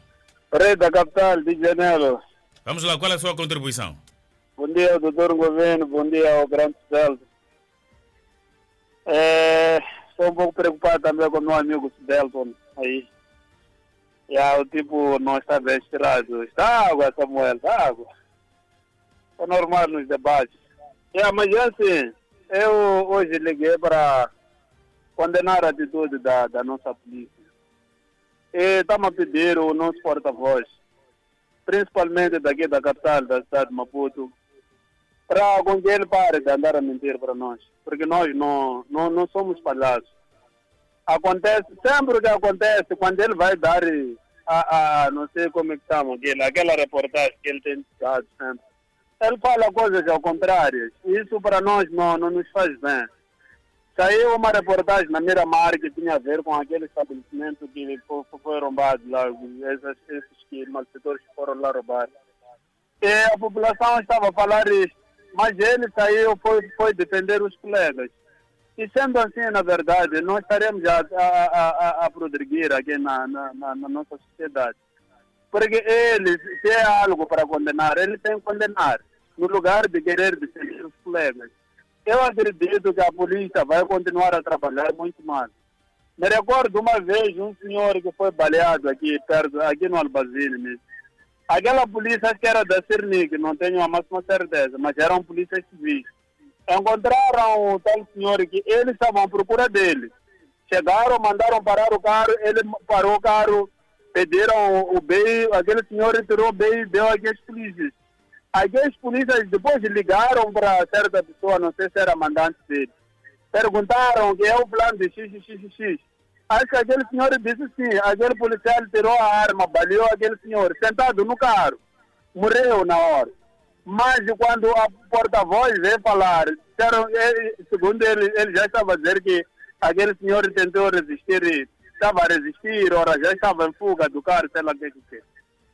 Rei da capital de Janeiro. Vamos lá, qual é a sua contribuição? Bom dia, doutor governo. Bom dia ao grande Celso. É, estou um pouco preocupado também com o meu amigo Delton aí. Já, o tipo não está bem estirado. Está água, Samuel, está água. É normal nos debates. É, mas é assim, eu hoje liguei para condenar a atitude da, da nossa polícia. E estamos a pedir o nosso porta-voz, principalmente daqui da capital, da cidade de Maputo, para que ele pare de andar a mentir para nós. Porque nós não, não, não somos palhaços. Acontece, sempre que acontece, quando ele vai dar a, a não sei como é que chama aquele, aquela reportagem que ele tem dado sempre, ele fala coisas ao contrário. Isso para nós não, não nos faz bem. Saiu uma reportagem na Miramar que tinha a ver com aquele estabelecimento que foi, roubado lá, esses, esses que, malfeitores foram lá roubar. E a população estava a falar isso, mas ele saiu, foi, foi defender os colegas. E sendo assim, na verdade, nós estaremos a, a, a, a progredir aqui na, na, na, na nossa sociedade. Porque ele, se é algo para condenar, ele tem que condenar, no lugar de querer defender os colegas. Eu acredito que a polícia vai continuar a trabalhar muito mal. Me recordo uma vez um senhor que foi baleado aqui perto, aqui no Albazine mesmo. Aquela polícia que era da Cernic, não tenho a máxima certeza, mas eram polícias civis. Encontraram o tal senhor que eles estavam à procura dele. Chegaram, mandaram parar o carro, ele parou o carro, pediram o bem, aquele senhor retirou o bem e deu aqueles polícias. Aqueles polícias depois ligaram para certa pessoa, não sei se era mandante dele. Perguntaram que é o plano de XXXX. Acho que aquele senhor disse sim. Aquele policial tirou a arma, baleou aquele senhor, sentado no carro. Morreu na hora. Mas quando a porta-voz veio falar, disseram, segundo ele, ele já estava a dizer que aquele senhor tentou resistir, estava a resistir, ora já estava em fuga do carro, sei lá o que que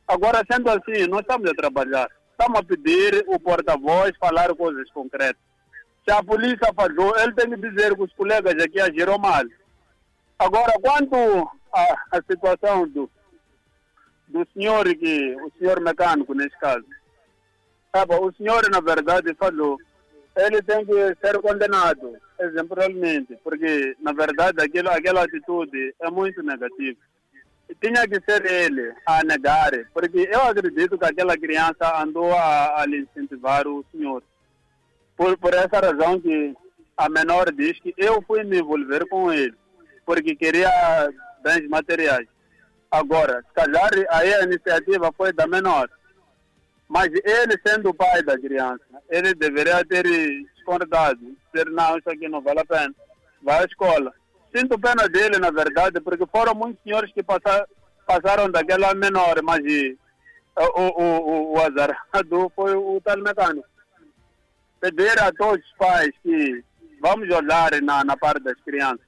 Agora, sendo assim, nós estamos a trabalhar. Estamos a pedir o porta-voz falar coisas concretas. Se a polícia falhou, ele tem que dizer que os colegas aqui agiram mal. Agora, quanto à, à situação do, do senhor, que, o senhor mecânico nesse caso, sabe, o senhor, na verdade, falou, ele tem que ser condenado exemplarmente, porque, na verdade, aquilo, aquela atitude é muito negativa. Tinha que ser ele a negar, porque eu acredito que aquela criança andou a, a lhe incentivar o senhor. Por, por essa razão que a menor diz que eu fui me envolver com ele, porque queria bens materiais. Agora, se calhar aí a iniciativa foi da menor. Mas ele, sendo o pai da criança, ele deveria ter discordado, dizer, não, isso aqui não vale a pena. Vai à escola. Sinto pena dele, na verdade, porque foram muitos senhores que passaram, passaram daquela menor, mas o, o, o, o azarado foi o tal mecânico. Pedir a todos os pais que vamos olhar na, na parte das crianças.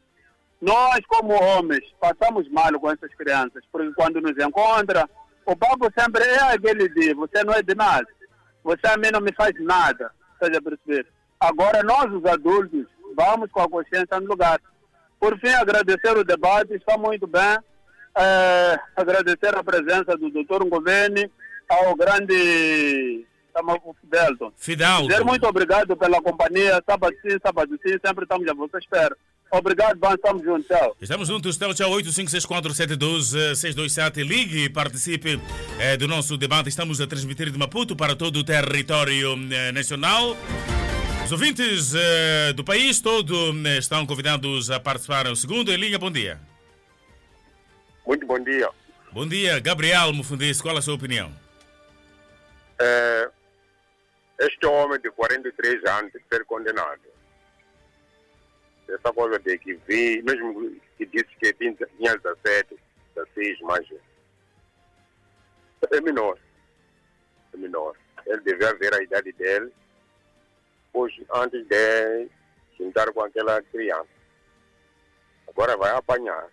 Nós, como homens, passamos mal com essas crianças, porque quando nos encontra, o papo sempre é aquele de você não é de nada, você a mim não me faz nada, seja perceber. Agora nós, os adultos, vamos com a consciência no lugar. Por fim, agradecer o debate, está muito bem. É, agradecer a presença do Dr. Goveni, ao grande Fidelton. Fidalgo. Dizer muito obrigado pela companhia, sábado sim, sábado sim, sempre estamos a vossa espera. Obrigado, Ban, estamos juntos, tchau. Estamos juntos, tchau, tchau, 8564720627. Ligue e participe eh, do nosso debate. Estamos a transmitir de Maputo para todo o território eh, nacional. Ouvintes eh, do país todo eh, estão convidados a participar. O segundo em linha, bom dia. Muito bom dia. Bom dia, Gabriel Mufundis, qual a sua opinião? É, este homem de 43 anos ser condenado. Essa coisa de que vi, mesmo que disse que tinha tinha 17, 16, mas é menor. É menor. Ele devia ver a idade dele, pois antes de juntar com aquela criança. Agora vai apanhar.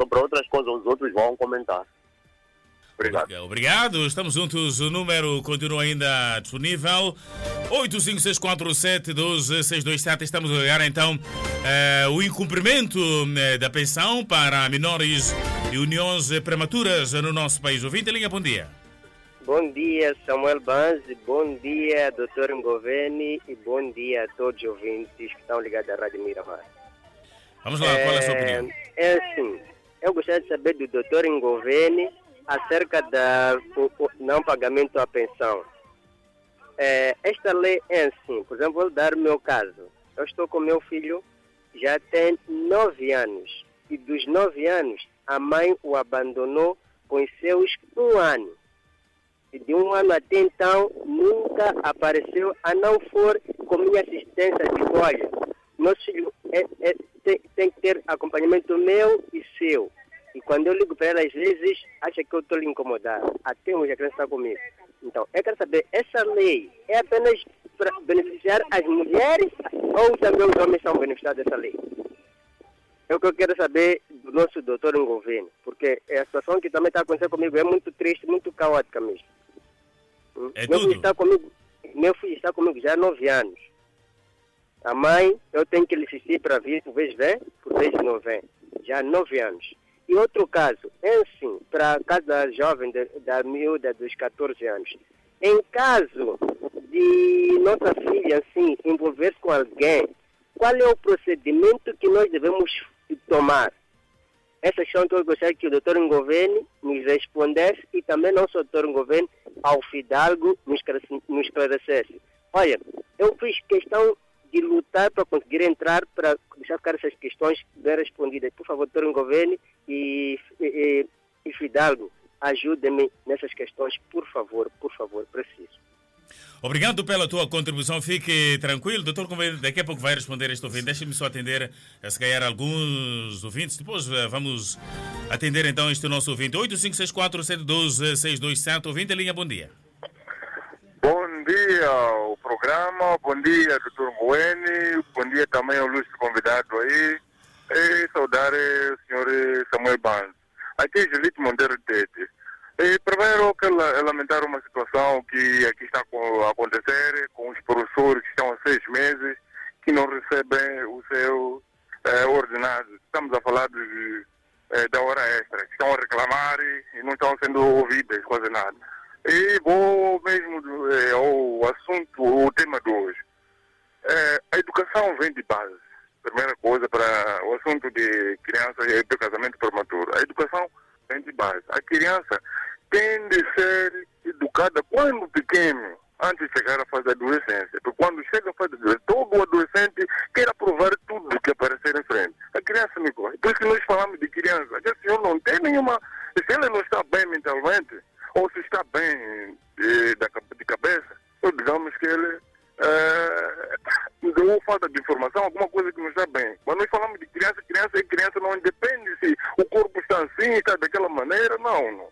Sobre outras coisas, os outros vão comentar. Obrigado. Obrigado, estamos juntos. O número continua ainda disponível. 85647126227. Estamos a olhar então eh, o incumprimento eh, da pensão para menores e uniões prematuras no nosso país. Ouvinte, linha, bom dia. Bom dia, Samuel Banzi. Bom dia, Dr. Ngoveni. E bom dia a todos os ouvintes que estão ligados à Rádio Miramar. Vamos lá, qual é a sua opinião? É assim, eu gostaria de saber do Dr. Ngoveni acerca do não pagamento à pensão. É, esta lei é assim, por exemplo, vou dar o meu caso. Eu estou com meu filho, já tem nove anos. E dos nove anos, a mãe o abandonou com seus um ano. De um ano até então, nunca apareceu, a não for com minha assistência de olha. Nosso filho é, é, tem, tem que ter acompanhamento meu e seu. E quando eu ligo para ela, às vezes, acha que eu estou lhe incomodar. Até hoje a criança está comigo. Então, eu quero saber, essa lei é apenas para beneficiar as mulheres ou também os homens são beneficiados dessa lei? É o que eu quero saber do nosso doutor em governo, porque a situação que também está acontecendo comigo é muito triste, muito caótica mesmo. É meu tudo? Filho está comigo, meu filho está comigo já há nove anos. A mãe, eu tenho que lhe assistir para vir, por vez vem, por vez não vem. Já há nove anos. E outro caso, é assim, para cada jovem de, da miúda dos 14 anos. Em caso de nossa filha, assim, envolver-se com alguém, qual é o procedimento que nós devemos tomar? Essa questão que eu gostaria que o doutor Ngoveni nos respondesse e também não só o doutor Ngoveni, ao Fidalgo nos esclarece- nos esclarecesse. Olha, eu fiz questão de lutar para conseguir entrar, para deixar ficar essas questões bem respondidas. Por favor, doutor Ngoveni e, e, e Fidalgo, ajudem-me nessas questões, por favor, por favor, preciso. Obrigado pela tua contribuição. Fique tranquilo. Doutor daqui a pouco vai responder este ouvinte. Deixe-me só atender, eh, se calhar, alguns ouvintes. Depois eh, vamos atender então este nosso ouvinte. 8564-712-627. Ouvinte, linha, bom dia. Bom dia ao programa, bom dia, doutor Bueno, bom dia também ao ilustre convidado aí. E saudar o senhor Samuel Banz. Aqui é Julito Monteiro Tete. E primeiro quero la- lamentar uma situação que aqui está a acontecer com os professores que estão há seis meses que não recebem o seu eh, ordenado. Estamos a falar de, eh, da hora extra, que estão a reclamar e, não estão sendo ouvidas, quase nada. E vou mesmo eh, ao assunto, o tema de hoje. Eh, a educação vem de base. Primeira coisa para o assunto de criança e do casamento prematuro. A educação de base. A criança tem de ser educada quando pequeno, antes de chegar à fase da adolescência. Porque quando chega à fase da adolescência, todo adolescente quer aprovar tudo que aparecer em frente. A criança me corre. Por isso que nós falamos de criança. Senhor não tem nenhuma... Se ele não está bem mentalmente, maneira, não,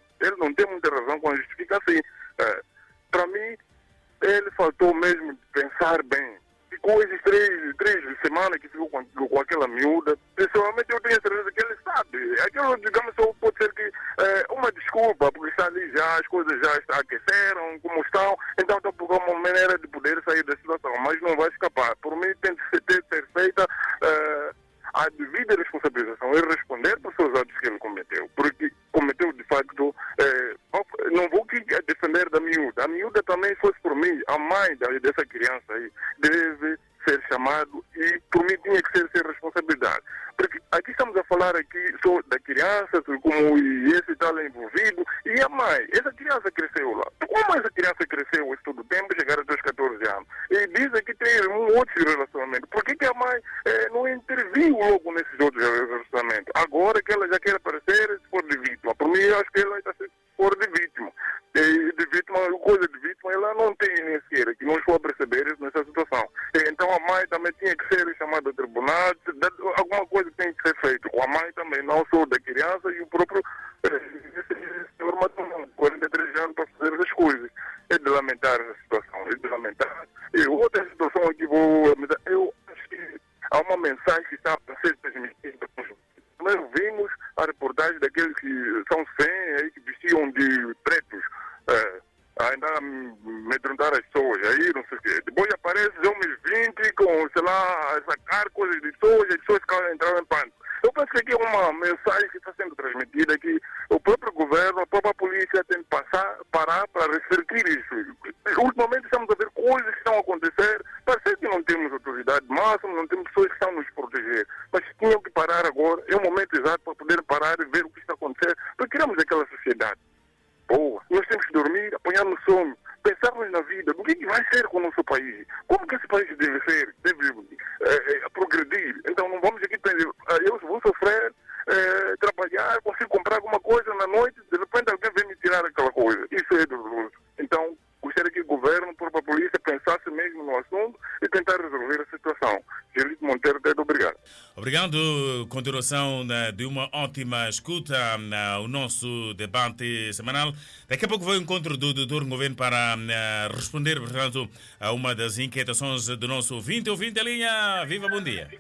Continuação né, de uma ótima escuta né, o nosso debate semanal. Daqui a pouco vai o encontro do doutor Governo para né, responder, portanto, a uma das inquietações do nosso ouvinte. Ouvinte a linha, viva, bom dia.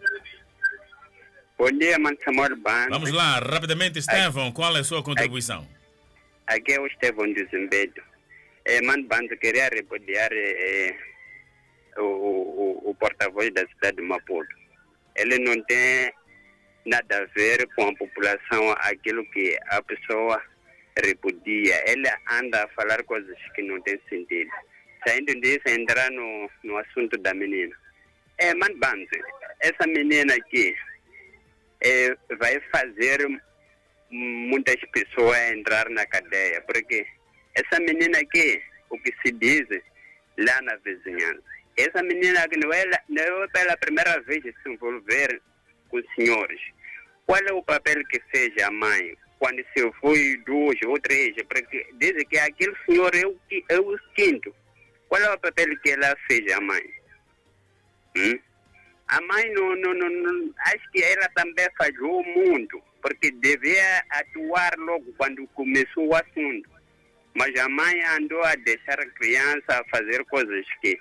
Bom dia, Mansamor Ban. Vamos lá, rapidamente, Estevão, qual é a sua contribuição? Aqui é o Estevão de Zimbedo. É, Mano Bando queria repudiar é, o, o, o porta-voz da cidade de Maputo. Ele não tem nada a ver com a população, aquilo que a pessoa repudia. Ele anda a falar coisas que não têm sentido. Saindo disso, entrar no, no assunto da menina. É, Mano Bando, essa menina aqui é, vai fazer muitas pessoas entrar na cadeia, porque essa menina aqui, o que se diz lá na vizinhança, essa menina que não é, não é pela primeira vez se envolver com os senhores. Qual é o papel que fez a mãe quando se foi duas ou três? Porque dizem que aquele senhor é o, é o quinto. Qual é o papel que ela fez a mãe? Hum? A mãe não, não, não, não, acho que ela também falhou muito, porque devia atuar logo quando começou o assunto. Mas a mãe andou a deixar a criança fazer coisas que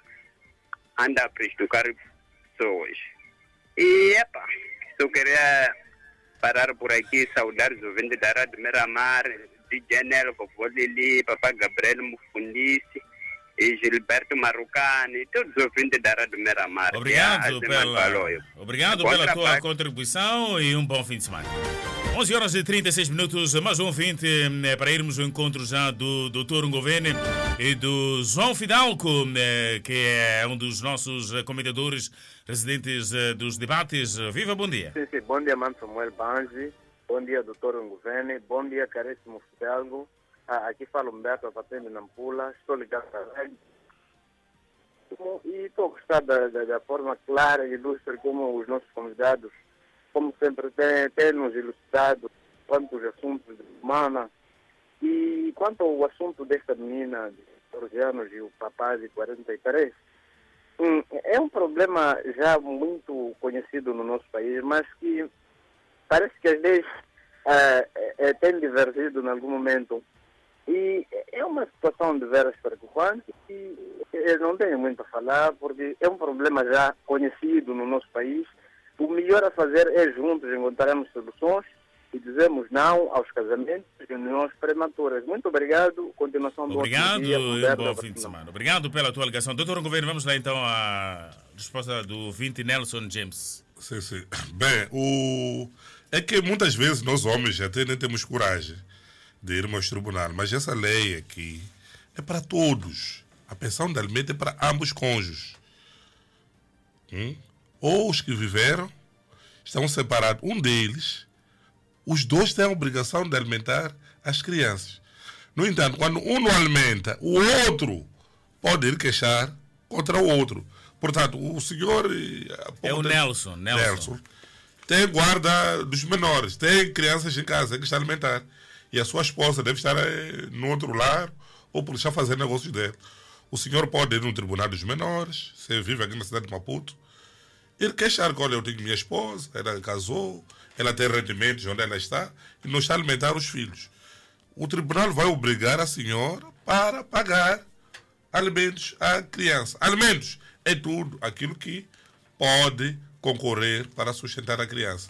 anda a prejudicar pessoas. E, epa, eu queria parar por aqui, saudar os ouvintes da Rádio Miramar, de Janel, Vovô Lili, Papá Gabriel Mufundice, e Gilberto Marucani, todos os ouvintes da Rádio Miramar. Obrigado pela, obrigado pela tua contribuição e um bom fim de semana. 11 horas e 36 minutos, mais um ouvinte eh, para irmos ao encontro já do Dr. Ngovene e do João Fidalco, eh, que é um dos nossos comentadores residentes eh, dos debates. Viva, bom dia. Sim, sim. Bom dia, Mano Samuel Banzi. Bom dia, Dr. Ngovene. Bom dia, caríssimo Fidalgo. Ah, aqui fala Humberto Patende Nampula. Estou ligado à. E estou a gostar da, da, da forma clara e ilustre como os nossos convidados como sempre, tem, tem nos elucidado quantos assuntos de semana. E quanto ao assunto desta menina de 14 anos e o papá de 43, hum, é um problema já muito conhecido no nosso país, mas que parece que as leis uh, uh, têm divergido em algum momento. E é uma situação de veras preocupante e eu não tenho muito a falar, porque é um problema já conhecido no nosso país o melhor a fazer é juntos encontrarmos soluções e dizemos não aos casamentos e uniões prematuras. Muito obrigado. Continuação do Obrigado dia, e um bom fim de semana. Obrigado pela tua ligação. Doutor Governo, vamos lá então à resposta do 20 Nelson James. Sim, sim. Bem, o... é que muitas vezes nós homens até nem temos coragem de irmos aos tribunais, mas essa lei aqui é para todos. A pensão de alimento é para ambos cônjuges. Hum? Ou os que viveram estão separados. Um deles, os dois têm a obrigação de alimentar as crianças. No entanto, quando um não alimenta, o outro pode ir queixar contra o outro. Portanto, o senhor. É o Nelson, Nelson. Nelson. Tem guarda dos menores, tem crianças em casa que está a alimentar. E a sua esposa deve estar eh, no outro lar ou por deixar fazer negócios dele. O senhor pode ir no Tribunal dos Menores, se vive aqui na cidade de Maputo, ir queixar que, olha, eu tenho minha esposa, ela casou, ela tem rendimentos onde ela está e não está a alimentar os filhos. O tribunal vai obrigar a senhora para pagar alimentos à criança. Alimentos é tudo aquilo que pode concorrer para sustentar a criança.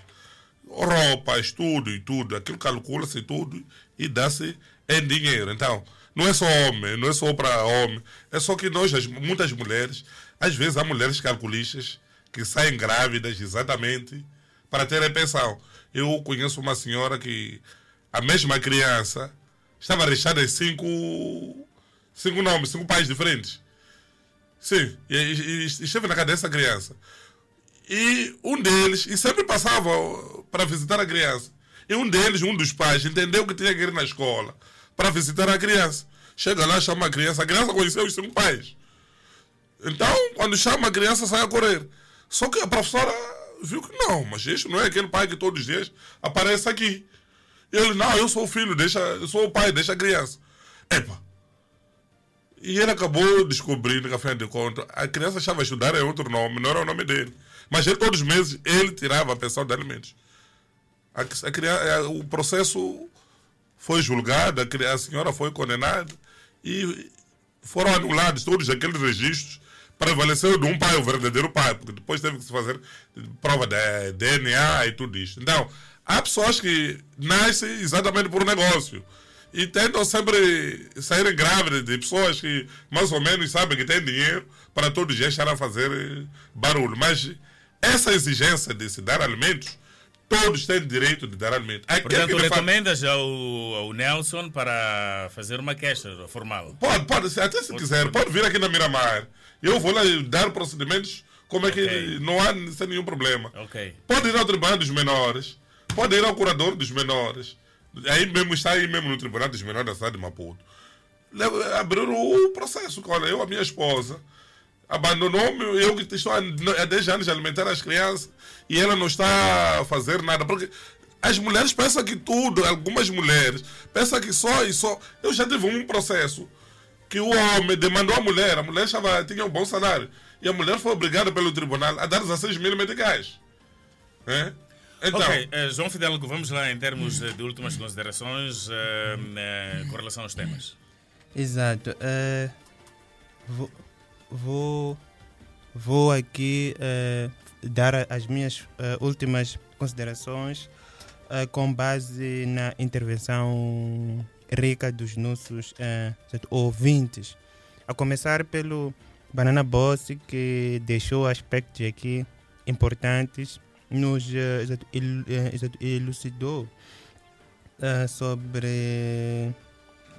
Roupa, estudo e tudo, aquilo calcula-se tudo e dá-se em dinheiro. Então, não é só homem, não é só para homem, é só que nós, muitas mulheres, às vezes há mulheres calculistas que saem grávidas exatamente para terem pensão. Eu conheço uma senhora que a mesma criança estava registrada em cinco, cinco nomes, cinco pais diferentes. Sim, e, e, e esteve na casa dessa criança. E um deles, e sempre passava para visitar a criança. E um deles, um dos pais, entendeu que tinha que ir na escola para visitar a criança. Chega lá, chama a criança. A criança conheceu os cinco pais. Então, quando chama a criança, sai a correr. Só que a professora viu que não, mas este não é aquele pai que todos os dias aparece aqui. Ele, não, eu sou o filho, deixa, eu sou o pai, deixa a criança. Epa. E ele acabou descobrindo que, afinal de contas, a criança achava estudar é outro nome, não era o nome dele. Mas ele, todos os meses, ele tirava a pensão de alimentos. A, a criança, o processo foi julgado, a, a senhora foi condenada e foram anulados todos aqueles registros prevaleceu de um pai, o verdadeiro pai, porque depois teve que se fazer prova de DNA e tudo isso. Então, há pessoas que nascem exatamente por negócio e tentam sempre saírem grávidas de pessoas que mais ou menos sabem que têm dinheiro para todos estar a fazer barulho. Mas essa exigência de se dar alimentos, todos têm direito de dar alimentos. Portanto, recomendas ao, ao, Nelson para fazer uma queixa formal? Pode, pode, até se pode, quiser, pode vir aqui na Miramar. Eu vou lá dar procedimentos como é que okay. não há sem nenhum problema. Okay. Pode ir ao tribunal dos menores, pode ir ao curador dos menores. Aí mesmo está aí mesmo no tribunal dos menores da cidade de Maputo. Abrir o processo. Olha, eu, a minha esposa, abandonou-me, eu que estou há 10 anos a alimentar as crianças e ela não está a fazer nada. Porque as mulheres pensam que tudo, algumas mulheres pensam que só e só. Eu já tive um processo que o homem demandou à mulher, a mulher estava, tinha um bom salário, e a mulher foi obrigada pelo tribunal a dar 16 mil meticais. É? Então, ok, uh, João Fidalgo, vamos lá em termos uh, de últimas considerações uh, com relação aos temas. Exato. vou, vou, vou aqui dar as minhas últimas considerações com base na intervenção rica dos nossos uh, ouvintes. A começar pelo Banana Boss, que deixou aspectos aqui importantes, nos uh, elucidou uh, sobre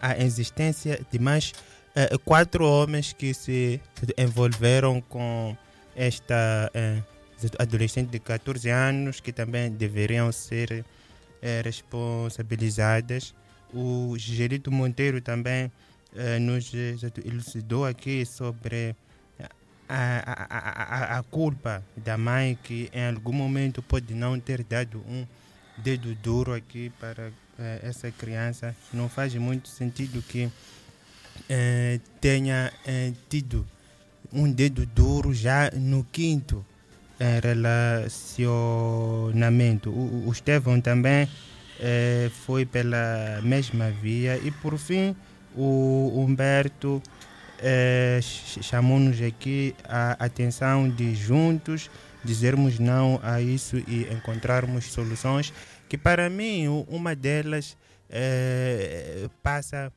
a existência de mais quatro homens que se envolveram com esta adolescente de 14 anos, que também deveriam ser responsabilizadas o Gerito Monteiro também eh, nos elucidou aqui sobre a, a, a, a, culpa da mãe que em algum momento pode não ter dado um dedo duro aqui para eh, essa criança. Não faz muito sentido que eh, tenha eh, tido um dedo duro já no quinto relacionamento. O, o Estevão também eh, foi pela mesma via. E por fim o Humberto eh, chamou-nos aqui a atenção de juntos dizermos não a isso e encontrarmos soluções que para mim uma delas eh, passa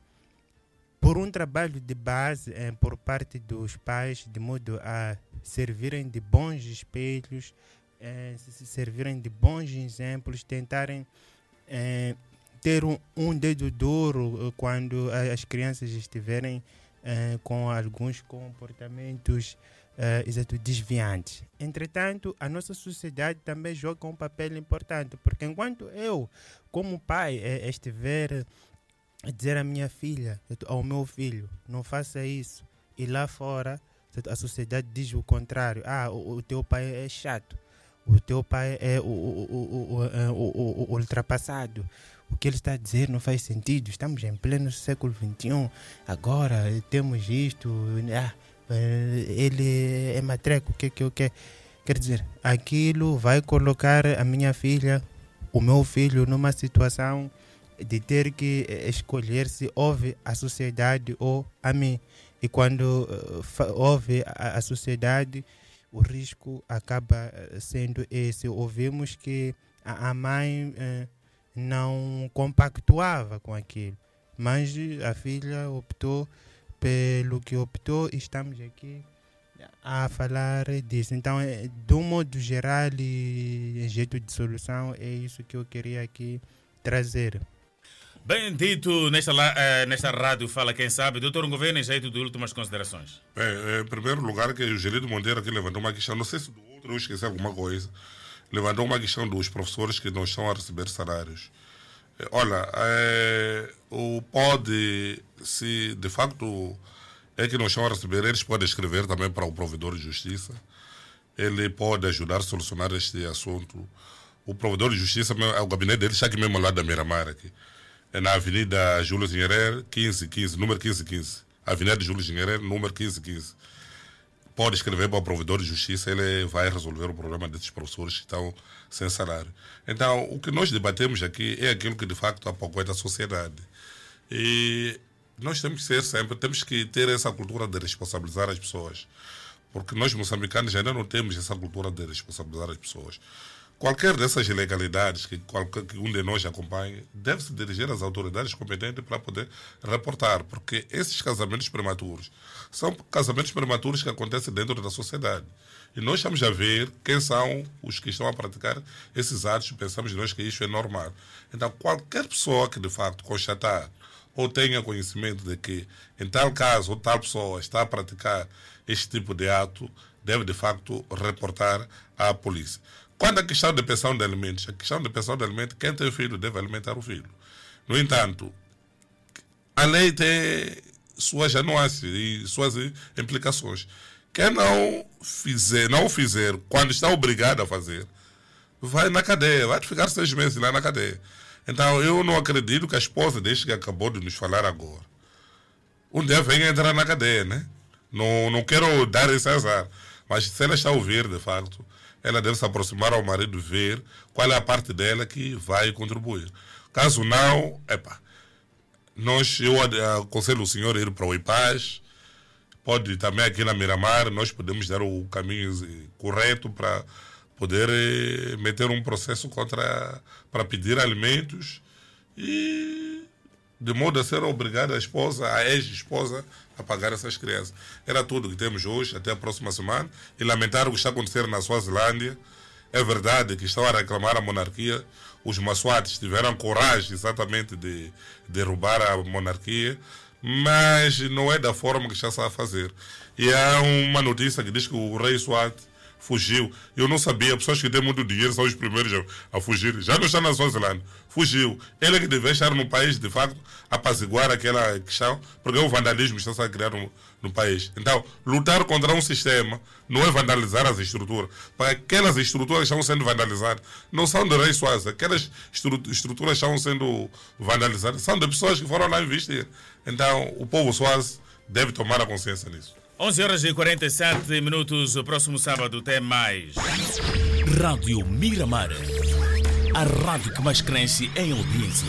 por um trabalho de base eh, por parte dos pais de modo a servirem de bons espelhos eh, servirem de bons exemplos tentarem é, ter um, um, dedo duro eh, quando as crianças estiverem eh, com alguns comportamentos uh, exato, desviantes. Entretanto, a nossa sociedade também joga um papel importante, porque enquanto eu, como pai, estiver a dizer à minha filha, ao meu filho, não faça isso, e lá fora a sociedade diz o contrário, ah, o, o teu pai é chato, o teu pai é o, o, o, ultrapassado, o que ele está a dizer não faz sentido, estamos em pleno século XXI, agora temos isto, ah, eh, ele é matreco, o que que eu quero? Quer dizer, aquilo vai colocar a minha filha, o meu filho, numa situação de ter que eh, escolher se ouve a sociedade ou a mim. E quando uh, ouve a, a, sociedade, o risco acaba sendo esse. Ouvimos que a, mãe uh, não compactuava com aquilo, mas a filha optou pelo que optou e estamos aqui a falar disso. Então, é, de um modo geral e jeito de solução, é isso que eu queria aqui trazer. Bem dito, nesta, uh, nesta rádio Fala Quem Sabe. Doutor Governo, jeito de últimas considerações. Bem, é, em primeiro lugar, que o Gerido Monteiro aqui levantou uma questão, não sei se do outro eu esqueci alguma coisa, levantou uma questão dos professores que não estão a receber salários. Olha, é, o pode, se de facto é que não estão a receber, eles podem escrever também para o provedor de justiça. Ele pode ajudar a solucionar este assunto. O provedor de justiça, o gabinete dele está aqui mesmo lá da Miramar, aqui. É na Avenida Júlio Zinherer, 1515, número 1515. Avenida Júlio Zinherer, número 1515 pode escrever para o provedor de justiça, ele vai resolver o problema desses professores que estão sem salário. Então, o que nós debatemos aqui é aquilo que de facto apoia a sociedade. E nós temos que ser sempre, temos que ter essa cultura de responsabilizar as pessoas. Porque nós moçambicanos ainda não temos essa cultura de responsabilizar as pessoas. Qualquer dessas ilegalidades que, qualquer, que um de nós acompanhe deve se dirigir às autoridades competentes para poder reportar, porque esses casamentos prematuros são casamentos prematuros que acontecem dentro da sociedade. E nós estamos a ver quem são os que estão a praticar esses atos, pensamos nós que isso é normal. Então, qualquer pessoa que de facto constatar ou tenha conhecimento de que, em tal caso, ou tal pessoa está a praticar este tipo de ato, deve de facto reportar à polícia. Quando a questão de pensão de alimentos, a questão de pensão de alimentos, quem tem filho deve alimentar o filho. No entanto, a lei tem suas anuâncias e suas implicações. Quem não fizer, não fizer, quando está obrigado a fazer, vai na cadeia, vai ficar seis meses lá na cadeia. Então eu não acredito que a esposa deste que acabou de nos falar agora, um dia venha entrar na cadeia, né? Não, não quero dar esse azar, mas se ela está a ouvir, de facto, ela deve se aproximar ao marido ver qual é a parte dela que vai contribuir. Caso não, epa, nós, eu aconselho o senhor a ir para o IPAS, pode também aqui na Miramar, nós podemos dar o caminho correto para poder eh, meter um processo contra para pedir alimentos e de modo a ser obrigada a esposa, a ex-esposa, a pagar essas crianças. Era tudo que temos hoje, até a próxima semana. E lamentar o que está acontecendo na Suazilândia. É verdade que estão a reclamar a monarquia. Os maçoates tiveram coragem exatamente de derrubar a monarquia, mas não é da forma que está a fazer. E há uma notícia que diz que o rei Swat fugiu. Eu não sabia, pessoas que têm muito dinheiro são os primeiros a, fugir. Já não está na Suazilândia, fugiu. Ele é que deve estar no país, de facto, apaziguar aquela questão, porque o vandalismo está a criar no, no país. Então, lutar contra um sistema não é vandalizar as estruturas. Para aquelas estruturas que estão sendo vandalizadas, não são de Rei Suaz. Aquelas estruturas estão sendo vandalizadas, são de pessoas que foram lá investir. Então, o povo Suaz deve tomar a consciência nisso. 11 horas e 47 minutos. O próximo sábado tem mais. Rádio Miramar. A rádio que mais cresce em audiência.